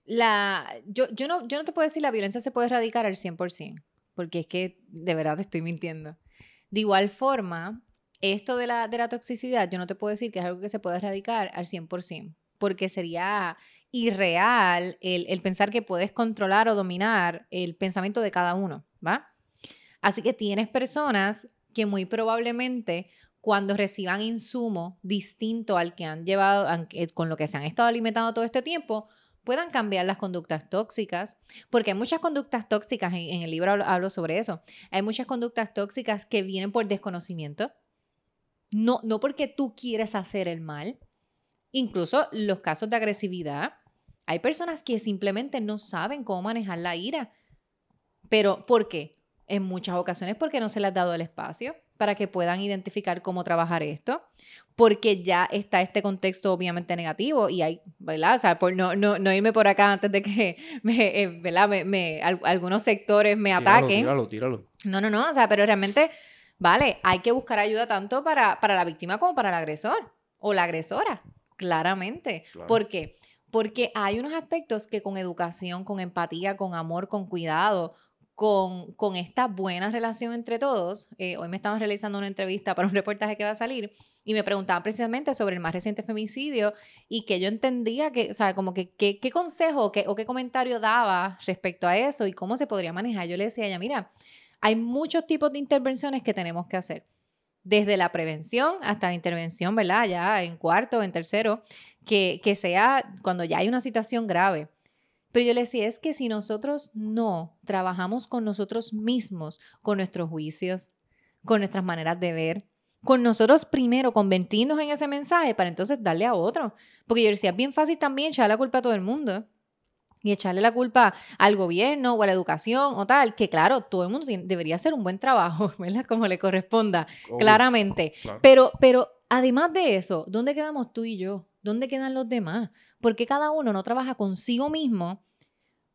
La, yo, yo, no, yo no te puedo decir la violencia se puede erradicar al 100%, porque es que de verdad estoy mintiendo. De igual forma, esto de la, de la toxicidad, yo no te puedo decir que es algo que se puede erradicar al 100%, porque sería irreal el, el pensar que puedes controlar o dominar el pensamiento de cada uno, ¿va? Así que tienes personas que muy probablemente cuando reciban insumo distinto al que han llevado, con lo que se han estado alimentando todo este tiempo, puedan cambiar las conductas tóxicas, porque hay muchas conductas tóxicas, en, el libro hablo, sobre eso, hay muchas conductas tóxicas que vienen por desconocimiento, no, no porque tú quieres hacer el mal, incluso los casos de agresividad, hay personas que simplemente no saben cómo manejar la ira. Pero, ¿por qué? En muchas ocasiones porque no se les ha dado el espacio para que puedan identificar cómo trabajar esto, porque ya está este contexto obviamente negativo y hay, ¿verdad? O sea, por no, no, irme por acá antes de que me, eh, ¿verdad? Me, algunos sectores me ataquen. Tíralo, tíralo. No, no, no, o sea, pero realmente, vale, hay que buscar ayuda tanto para, para la víctima como para el agresor o la agresora, claramente. ¿Por qué? porque hay unos aspectos que con educación, con empatía, con amor, con cuidado, con, esta buena relación entre todos, eh, hoy me estaban realizando una entrevista para un reportaje que va a salir y me preguntaban precisamente sobre el más reciente femicidio y que yo entendía que, o sea, como que qué consejo o qué comentario daba respecto a eso y cómo se podría manejar. Yo le decía a ella, mira, hay muchos tipos de intervenciones que tenemos que hacer desde la prevención hasta la intervención, ¿verdad? Ya en cuarto, en tercero, que, que sea cuando ya hay una situación grave. Pero yo le decía, es que si nosotros no trabajamos con nosotros mismos, con nuestros juicios, con nuestras maneras de ver, con nosotros primero convertirnos en ese mensaje para entonces darle a otro. Porque yo decía, es bien fácil también echar la culpa a todo el mundo y echarle la culpa al gobierno o a la educación o tal, que claro, todo el mundo debería hacer un buen trabajo, ¿verdad? Como le corresponda, claramente. Pero, pero además de eso, ¿dónde quedamos tú y yo? ¿Dónde quedan los demás? Porque cada uno no trabaja consigo mismo.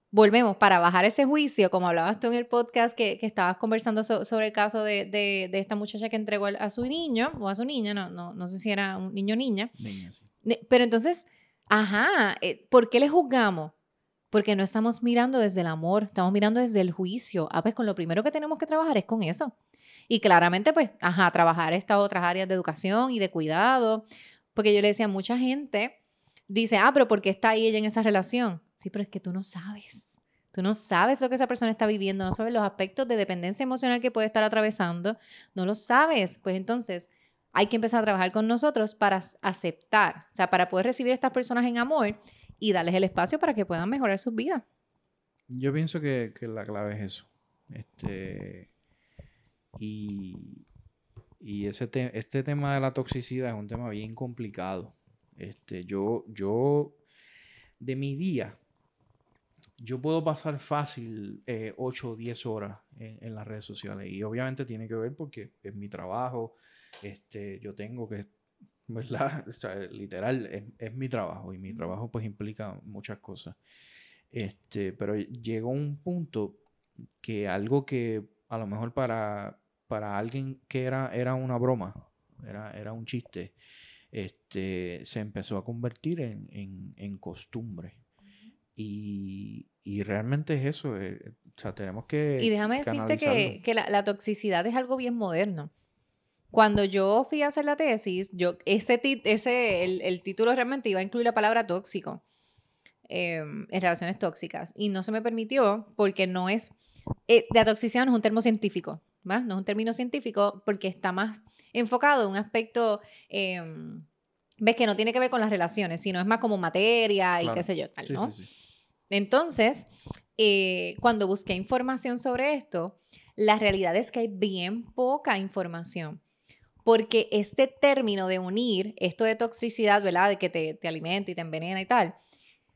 Volvemos para bajar ese juicio, como hablabas tú en el podcast que, que estabas conversando sobre el caso de, de, esta muchacha que entregó a su niño o a su niña, no, no, no sé si era un niño o niña. niña sí. Pero entonces, ajá, eh, ¿por qué le juzgamos? porque no estamos mirando desde el amor, estamos mirando desde el juicio. Ah, pues con lo primero que tenemos que trabajar es con eso. Y claramente, pues, ajá, trabajar estas otras áreas de educación y de cuidado. Porque yo le decía mucha gente, dice, ah, pero ¿por qué está ahí ella en esa relación? Sí, pero es que tú no sabes. Tú no sabes lo que esa persona está viviendo, no sabes los aspectos de dependencia emocional que puede estar atravesando, no lo sabes. Pues entonces, hay que empezar a trabajar con nosotros para aceptar, o sea, para poder recibir a estas personas en amor y darles el espacio para que puedan mejorar sus vidas. Yo pienso que, la clave es eso. Este, y, y ese este tema de la toxicidad es un tema bien complicado. Este, yo, yo, de mi día, yo puedo pasar fácil 8 o 10 horas en, las redes sociales. Y obviamente tiene que ver porque es mi trabajo. Este, yo tengo que ¿verdad? literal, es, mi trabajo y mi trabajo pues implica muchas cosas. Este, pero llegó un punto que algo que a lo mejor para, para alguien que era, era una broma, era, era un chiste, este, se empezó a convertir en, en, costumbre. Y, y, realmente es eso. Eh, o sea, tenemos que. Y déjame decirte que, que la, la, toxicidad es algo bien moderno. Cuando yo fui a hacer la tesis, yo, ese, ese el, el título realmente iba a incluir la palabra tóxico em, en relaciones tóxicas. Y no se me permitió porque no es. Eh, la toxicidad no es un término científico. No es un término científico porque está más enfocado en un aspecto, em, ves que no tiene que ver con las relaciones, sino es más como materia y qué sé yo, tal, ¿no? Entonces, eh, cuando busqué información sobre esto, la realidad es que hay bien poca información. Porque este término de unir esto de toxicidad, ¿verdad? De que te, te alimenta y te envenena y tal,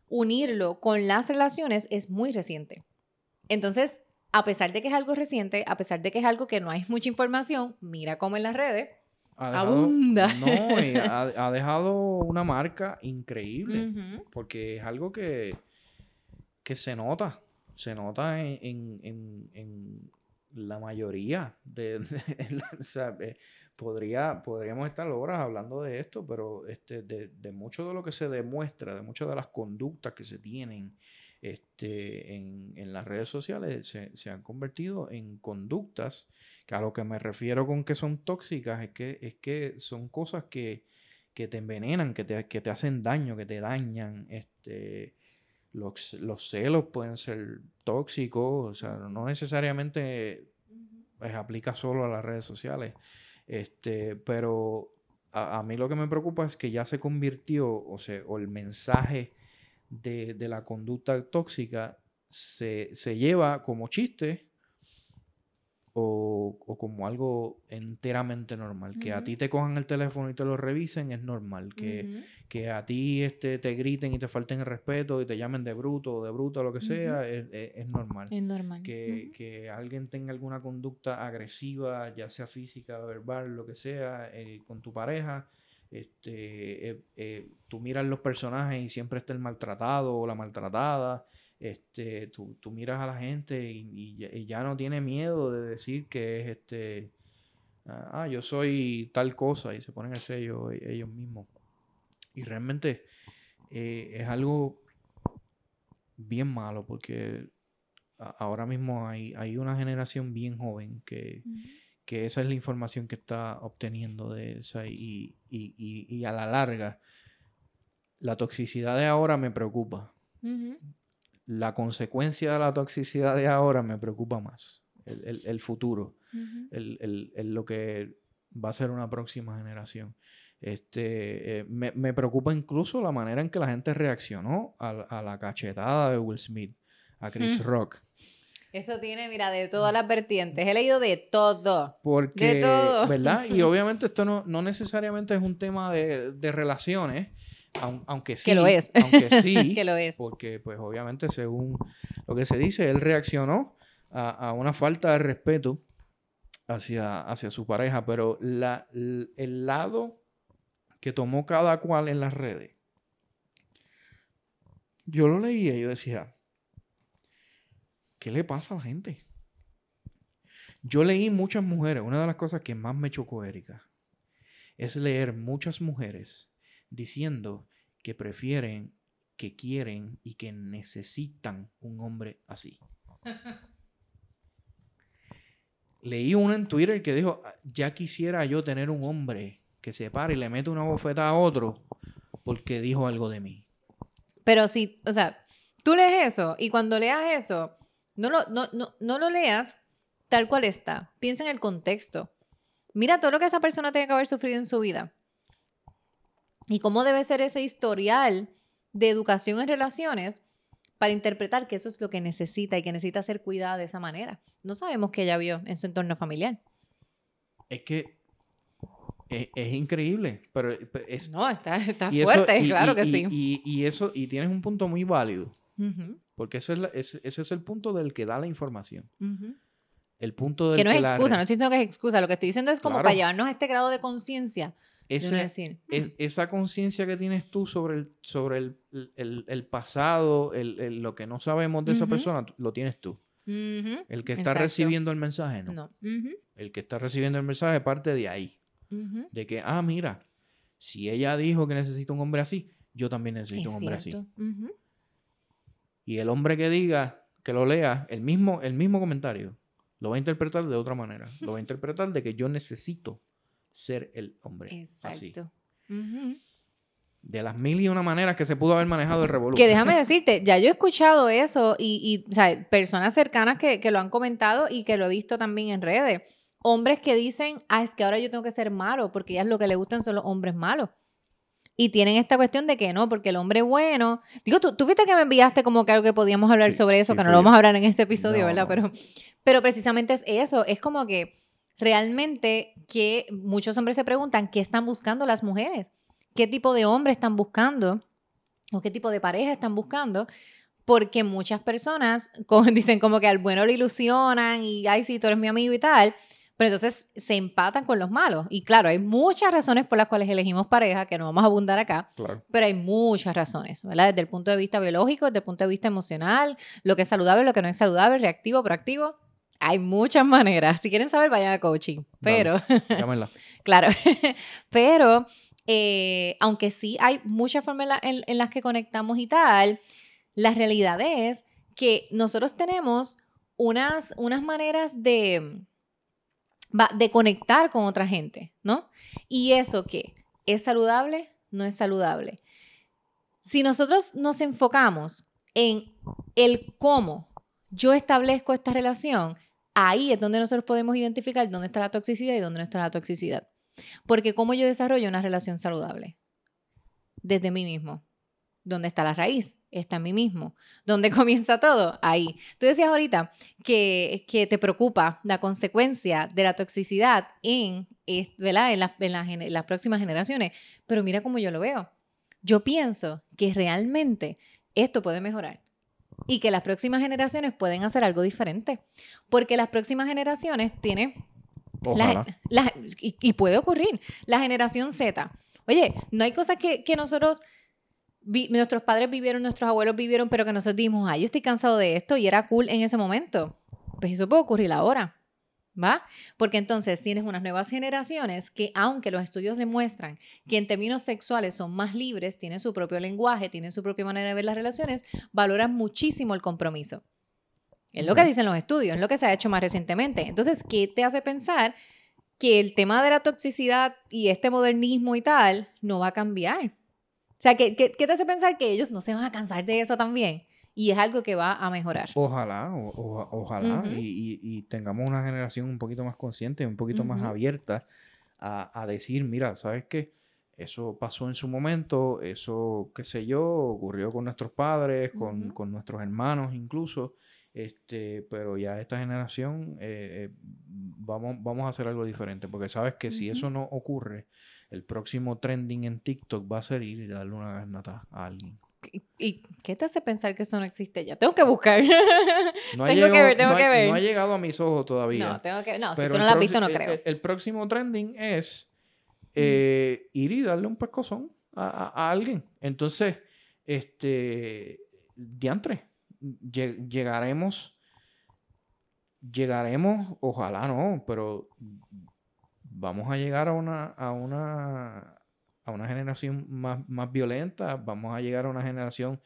unirlo con las relaciones es muy reciente. Entonces, a pesar de que es algo reciente, a pesar de que es algo que no hay mucha información, mira cómo en las redes abunda. No, ha, dejado una marca increíble, porque es algo que, que se nota, se nota en, la mayoría de, eh, podría, podríamos estar horas hablando de esto, pero este, de, de mucho de lo que se demuestra, de muchas de las conductas que se tienen este, en, en las redes sociales se, se, han convertido en conductas que a lo que me refiero con que son tóxicas es que, es que son cosas que, que te envenenan, que te, que te, hacen daño, que te dañan. Este, los, los celos pueden ser tóxicos, o sea, no necesariamente pues, aplica solo a las redes sociales. Este, pero a, a, mí lo que me preocupa es que ya se convirtió, o sea, o el mensaje de, de la conducta tóxica se, se, lleva como chiste o, o, como algo enteramente normal. Que a ti te cojan el teléfono y te lo revisen es normal. Que, que a ti este, te griten y te falten el respeto y te llamen de bruto o de bruto o lo que sea es, es, normal. Es normal. Que, que, alguien tenga alguna conducta agresiva, ya sea física, verbal, lo que sea, eh, con tu pareja este, eh, eh, tú miras los personajes y siempre está el maltratado o la maltratada. Este, tú, tú miras a la gente y, ya no tiene miedo de decir que es este, ah, yo soy tal cosa y se ponen el sello e, ellos mismos. Y realmente eh, es algo bien malo porque ahora mismo hay, hay una generación bien joven que, que esa es la información que está obteniendo de esa y, y, a la larga la toxicidad de ahora me preocupa. La consecuencia de la toxicidad de ahora me preocupa más. El, futuro. el, lo que va a ser una próxima generación. Este, eh, me, me, preocupa incluso la manera en que la gente reaccionó a, a la cachetada de Will Smith, a Chris Rock. Eso tiene, mira, de todas las vertientes. He leído de todo. Porque, de todo. ¿verdad? Y obviamente esto no, no necesariamente es un tema de, de relaciones, aunque sí. Que lo es. Aunque sí. que lo es. Porque, pues, obviamente, según lo que se dice, él reaccionó a, a una falta de respeto hacia, hacia su pareja, pero la, el lado que tomó cada cual en las redes, yo lo leía y yo decía, ¿Qué le pasa a la gente? Yo leí muchas mujeres. Una de las cosas que más me chocó, Erika, es leer muchas mujeres diciendo que prefieren, que quieren y que necesitan un hombre así. Leí una en Twitter que dijo, ya quisiera yo tener un hombre que se pare y le mete una bofeta a otro porque dijo algo de mí. Pero si, o sea, tú lees eso y cuando leas eso, no lo, no, no, lo leas tal cual está. Piensa en el contexto. Mira todo lo que esa persona tiene que haber sufrido en su vida. Y cómo debe ser ese historial de educación en relaciones para interpretar que eso es lo que necesita y que necesita ser cuidada de esa manera. No sabemos qué ella vio en su entorno familiar. Es que es, increíble, pero es... No, está, fuerte, claro que sí. Y, eso, y tienes un punto muy válido. Porque ese es, ese es el punto del que da la información. El punto del que no es excusa, no estoy diciendo que es excusa. Lo que estoy diciendo es como para llevarnos a este grado de conciencia. Mm". esa conciencia que tienes tú sobre el, sobre el, el, el pasado, lo que no sabemos de esa persona, lo tienes tú. El que está exacto. recibiendo el mensaje, no. No. El que está recibiendo el mensaje parte de ahí. De que, ah, mira, si ella dijo que necesita un hombre así, yo también Es necesito un hombre así. cierto. Y el hombre que diga, que lo lea, el mismo, el mismo comentario, lo va a interpretar de otra manera. Lo va a interpretar de que yo necesito ser el hombre. Así. Exacto. Ujú. De las mil y una maneras que se pudo haber manejado el revolución. Que déjame decirte, ya yo he escuchado eso y, y, o sea, personas cercanas que, que lo han comentado y que lo he visto también en redes. Hombres que dicen, ah, es que ahora yo tengo que ser malo porque ellas lo que le gustan son los hombres malos. Y tienen esta cuestión de que no, porque el hombre bueno. Digo, tú, tú viste que me enviaste como que algo que podíamos hablar Sí, sobre eso, sí, que no lo vamos a hablar en este episodio, No, ¿verdad? Pero, pero precisamente es eso. Es como que realmente que muchos hombres se preguntan qué están buscando las mujeres, qué tipo de hombre están buscando o qué tipo de pareja están buscando, porque muchas personas dicen como que al bueno le ilusionan y, ay, sí, tú eres mi amigo y tal, pero entonces se empatan con los malos. Y claro, hay muchas razones por las cuales elegimos pareja, que no vamos a abundar acá, Claro. pero hay muchas razones, ¿verdad? Desde el punto de vista biológico, desde el punto de vista emocional, lo que es saludable, lo que no es saludable, reactivo, proactivo. Hay muchas maneras. Si quieren saber, vayan a coaching. Pero, Llámenla. Claro, pero eh, aunque sí hay muchas formas en, la- en- en las que conectamos y tal, la realidad es que nosotros tenemos unas, unas maneras de, va- de conectar con otra gente, ¿no? Y eso que es saludable, no es saludable. Si nosotros nos enfocamos en el cómo yo establezco esta relación, ahí es donde nosotros podemos identificar dónde está la toxicidad y dónde no está la toxicidad. Porque cómo yo desarrollo una relación saludable. Desde mí mismo. ¿Dónde está la raíz? Está en mí mismo. ¿Dónde comienza todo? Ahí. Tú decías ahorita que, que te preocupa la consecuencia de la toxicidad en, ¿verdad? en, las- en próximas generaciones. Pero mira cómo yo lo veo. Yo pienso que realmente esto puede mejorar y que las próximas generaciones pueden hacer algo diferente. Porque las próximas generaciones tienen la- y, y puede ocurrir. La generación Z. Oye, no hay cosas que, que nosotros, vi- nuestros padres vivieron, nuestros abuelos vivieron, pero que nosotros dijimos, ay, yo estoy cansado de esto y era cool en ese momento. Pues eso puede ocurrir ahora. ¿Va? Porque entonces tienes unas nuevas generaciones que, aunque los estudios demuestran que en términos sexuales son más libres, tienen su propio lenguaje, tienen su propia manera de ver las relaciones, valoran muchísimo el compromiso. Es lo que dicen los estudios, es lo que se ha hecho más recientemente. Entonces, ¿qué te hace pensar que el tema de la toxicidad y este modernismo y tal no va a cambiar? O sea, ¿qué, qué, qué te hace pensar que ellos no se van a cansar de eso también? Y es algo que va a mejorar. Ojalá, o- o- ojalá, y, y- y tengamos una generación un poquito más consciente, un poquito más abierta a, a decir, mira, ¿sabes qué? Eso pasó en su momento, eso, qué sé yo, ocurrió con nuestros padres, con, con nuestros hermanos incluso, este, pero ya esta generación eh, eh, vamos, vamos a hacer algo diferente, porque sabes que si eso no ocurre, el próximo trending en TikTok va a ser ir y darle una garnata a alguien. ¿Y- ¿Y qué te hace pensar que eso no existe ya? Tengo que buscar. No ha Tengo que ver, tengo no ha- que ver. no ha llegado a mis ojos todavía. no, tengo que. No, si tú no lo has visto, no creo. El, el próximo trending es eh, ir y darle un pescozón a, a- a alguien. Entonces, este, diantre, lle- llegaremos, llegaremos, ojalá no, pero vamos a llegar a una, a una, a una generación más, más violenta, vamos a llegar a una generación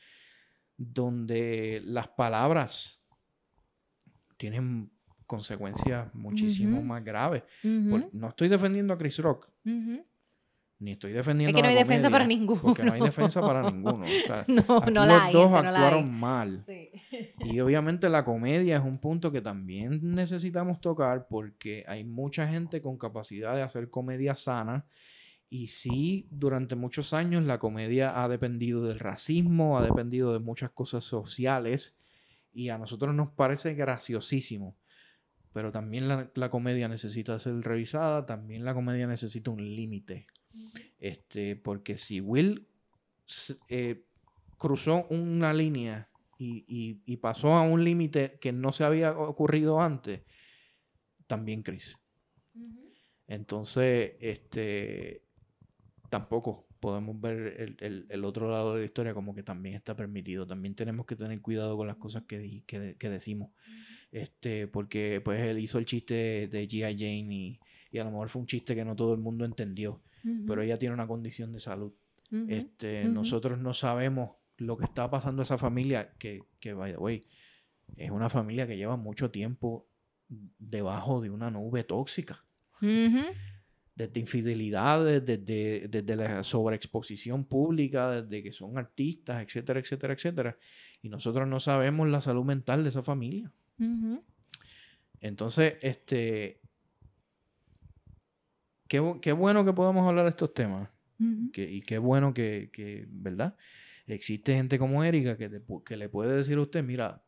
donde las palabras tienen consecuencias muchísimo más graves. No estoy defendiendo a Chris Rock. Ni estoy defendiendo Es que no hay defensa para ninguno. Porque no hay defensa para ninguno. O sea, No, aquí no los la hay. dos no actuaron hay. mal. Sí. Y obviamente la comedia es un punto que también necesitamos tocar porque hay mucha gente con capacidad de hacer comedia sana. Y sí, durante muchos años la comedia ha dependido del racismo, ha dependido de muchas cosas sociales. Y a nosotros nos parece graciosísimo. Pero también la, la comedia necesita ser revisada, también la comedia necesita un límite. Este, porque si Will eh, cruzó una línea y, y- y pasó a un límite que no se había ocurrido antes, también Chris. Entonces, este, tampoco podemos ver el, el- el otro lado de la historia como que también está permitido. También tenemos que tener cuidado con las cosas que, que, que decimos. este, porque pues él hizo el chiste de G.I. Jane y, y a lo mejor fue un chiste que no todo el mundo entendió, pero ella tiene una condición de salud. este, Nosotros no sabemos lo que está pasando a esa familia, que, que by the way, es una familia que lleva mucho tiempo debajo de una nube tóxica. Desde infidelidades, desde, desde la sobreexposición pública, desde que son artistas, etcétera, etcétera, etcétera. Y nosotros no sabemos la salud mental de esa familia. Entonces, este, qué, bueno que podamos hablar de estos temas. y qué bueno que, ¿verdad? Existe gente como Erika que, que le puede decir a usted, mira,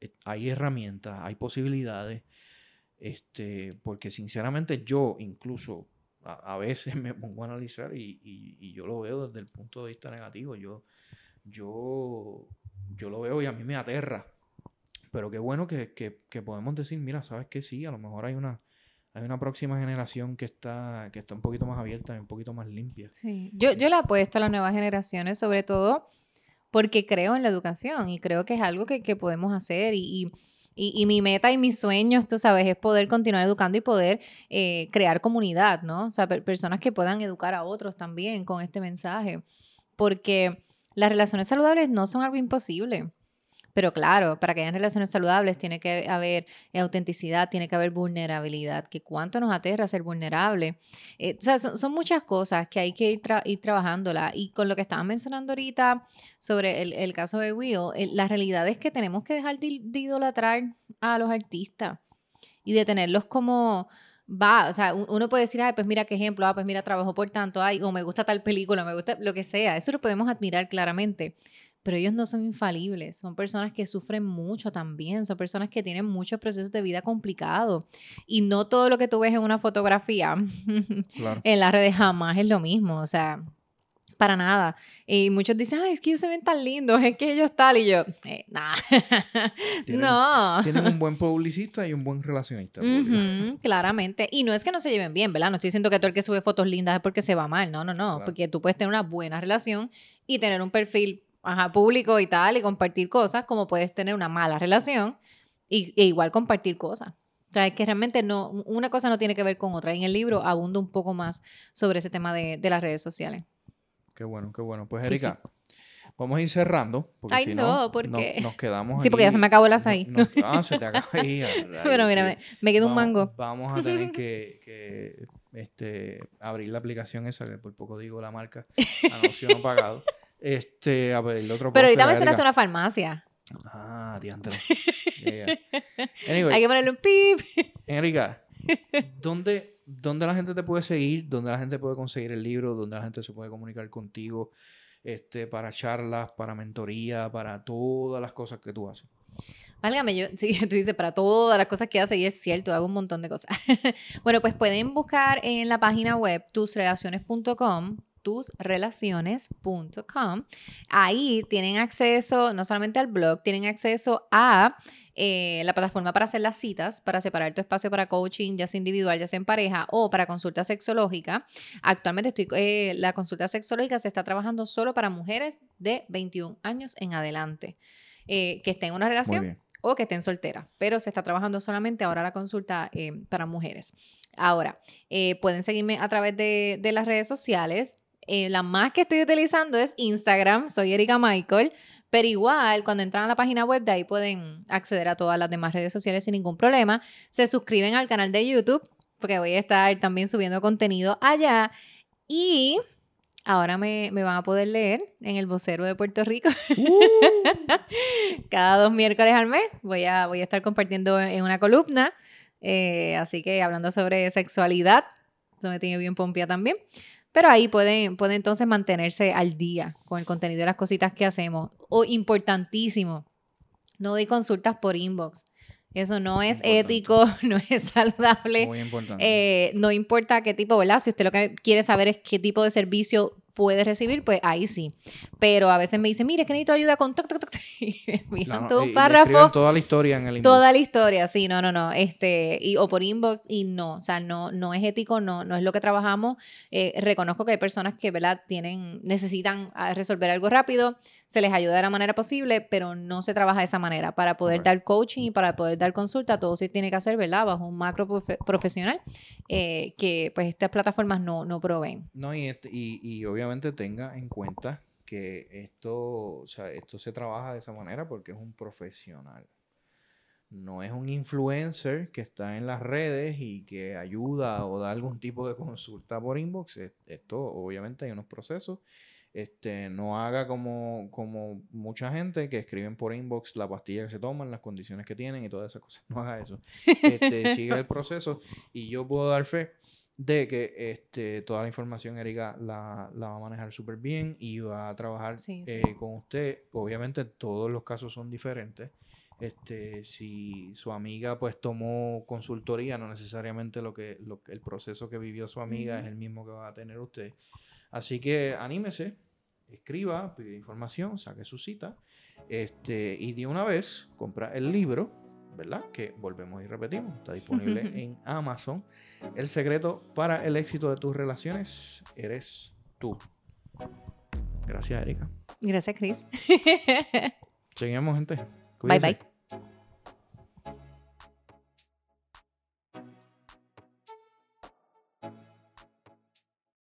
eh, hay herramientas, hay posibilidades, este, porque sinceramente yo incluso a, veces me pongo a analizar y, yo lo veo desde el punto de vista negativo, yo, yo, yo lo veo y a mí me aterra pero qué bueno que, podemos decir, mira, sabes que sí, a lo mejor hay una, hay una próxima generación que está, que está un poquito más abierta y un poquito más limpia. Sí, yo, yo le apuesto a las nuevas generaciones, sobre todo porque creo en la educación y creo que es algo que, podemos hacer y, mi meta y mis sueños, tú sabes, es poder continuar educando y poder eh, crear comunidad, ¿no? O sea, personas que puedan educar a otros también con este mensaje, porque las relaciones saludables no son algo imposible. Pero claro, para que hayan relaciones saludables tiene que haber autenticidad, tiene que haber vulnerabilidad, que cuánto nos aterra ser vulnerable. Eh, o sea, son, muchas cosas que hay que ir, ir, trabajándola. Y con lo que estaban mencionando ahorita sobre el, caso de Will, la realidad es que tenemos que dejar de, idolatrar a los artistas y de tenerlos como va, o sea, uno puede decir, ay, pues mira qué ejemplo, ah, pues mira, trabajo por tanto, ay, o me gusta tal película, me gusta lo que sea, eso lo podemos admirar claramente pero ellos no son infalibles, son personas que sufren mucho también, son personas que tienen muchos procesos de vida complicados y no todo lo que tú ves en una fotografía en las redes jamás es lo mismo, o sea, para nada. Y muchos dicen, ay, es que ellos se ven tan lindos, es que ellos tal, y yo, eh, nada, no. Tienen un buen publicista y un buen relacionista. claramente. Y no es que no se lleven bien, ¿verdad? No estoy diciendo que todo el que sube fotos lindas es porque se va mal, no, no, no, porque tú puedes tener una buena relación y tener un perfil ajá, público y tal, y compartir cosas, como puedes tener una mala relación y, e igual compartir cosas. O sea, es que realmente no, una cosa no tiene que ver con otra. Y en el libro abundo un poco más sobre ese tema de, las redes sociales. Qué bueno, qué bueno. Pues, Erika, vamos a ir cerrando. Porque Ay, si no, porque... Nos, quedamos Sí, porque ya se me acabó el azaí. ah, se te acaba ahí. Pero mira, me, queda un mango. Vamos a tener que, este, abrir la aplicación esa, que por poco digo la marca, anuncio no pagado. Este, a ver, el otro Pero ahorita mencionaste una farmacia. Ah, diantre. Hay que ponerle un pip. Erika, ¿dónde, ¿dónde la gente te puede seguir? ¿Dónde la gente puede conseguir el libro? ¿Dónde la gente se puede comunicar contigo? Este, para charlas, para mentoría, para todas las cosas que tú haces. Válgame, yo, sí, tú dices para todas las cosas que haces y es cierto, hago un montón de cosas. bueno, pues pueden buscar en la página web tusrelaciones.com tusrelaciones.com. Ahí tienen acceso no solamente al blog, tienen acceso a eh, la plataforma para hacer las citas, para separar tu espacio para coaching, ya sea individual, ya sea en pareja o para consulta sexológica. Actualmente estoy, eh, la consulta sexológica se está trabajando solo para mujeres de 21 años en adelante, eh, que estén en una relación o que estén solteras, pero se está trabajando solamente ahora la consulta para mujeres. Ahora, pueden seguirme a través de, de las redes sociales. Eh, la más que estoy utilizando es Instagram, soy Erika Michael, pero igual cuando entran a la página web de ahí pueden acceder a todas las demás redes sociales sin ningún problema. Se suscriben al canal de YouTube porque voy a estar también subiendo contenido allá y ahora me, van a poder leer en el vocero de Puerto Rico. Uh. Cada dos miércoles al mes voy a, voy a estar compartiendo en una columna. Eh, así que hablando sobre sexualidad, me tiene bien pompia también. Pero ahí pueden, pueden entonces mantenerse al día con el contenido de las cositas que hacemos. O importantísimo, no doy consultas por inbox. Eso no es ético, no es saludable. Muy importante. Eh, no importa qué tipo, ¿verdad? Si usted lo que quiere saber es qué tipo de servicio puede recibir, pues ahí sí. Pero a veces me dicen, mire, es que necesito ayuda con toc, toc, toc, y me No, todo un párrafo. toda la historia en el inbox. Toda la historia, sí, no, no, no, este, y, o por inbox, y no, o sea, no, no es ético, no, no es lo que trabajamos. Eh, reconozco que hay personas que, ¿verdad?, tienen, necesitan ah, resolver algo rápido, se les ayuda de la manera posible, pero no se trabaja de esa manera. Para poder dar coaching y para poder dar consulta, todo se tiene que hacer, ¿verdad?, bajo un macro profe- profesional eh, que, pues, estas plataformas no, no proveen. No, y, este- y, y obviamente tenga en cuenta que esto, o sea, esto se trabaja de esa manera porque es un profesional. No es un influencer que está en las redes y que ayuda o da algún tipo de consulta por inbox. Es- Esto, obviamente, hay unos procesos. Este, no haga como, como mucha gente que escriben por inbox la pastilla que se toman, las condiciones que tienen y todas esas cosas. No haga eso. Este, sigue el proceso y yo puedo dar fe de que este, toda la información Erika la, la va a manejar súper bien y va a trabajar Sí, sí. eh, con usted. Obviamente todos los casos son diferentes. Este, si su amiga pues tomó consultoría, no necesariamente lo que, lo el proceso que vivió su amiga es el mismo que va a tener usted. Así que anímese, escriba, pide información, saque su cita, este, y de una vez compra el libro, ¿verdad? Que volvemos y repetimos, está disponible en Amazon. El secreto para el éxito de tus relaciones eres tú. Gracias, Erika. Gracias, Chris. Seguimos, gente. bye, Cuídense. bye.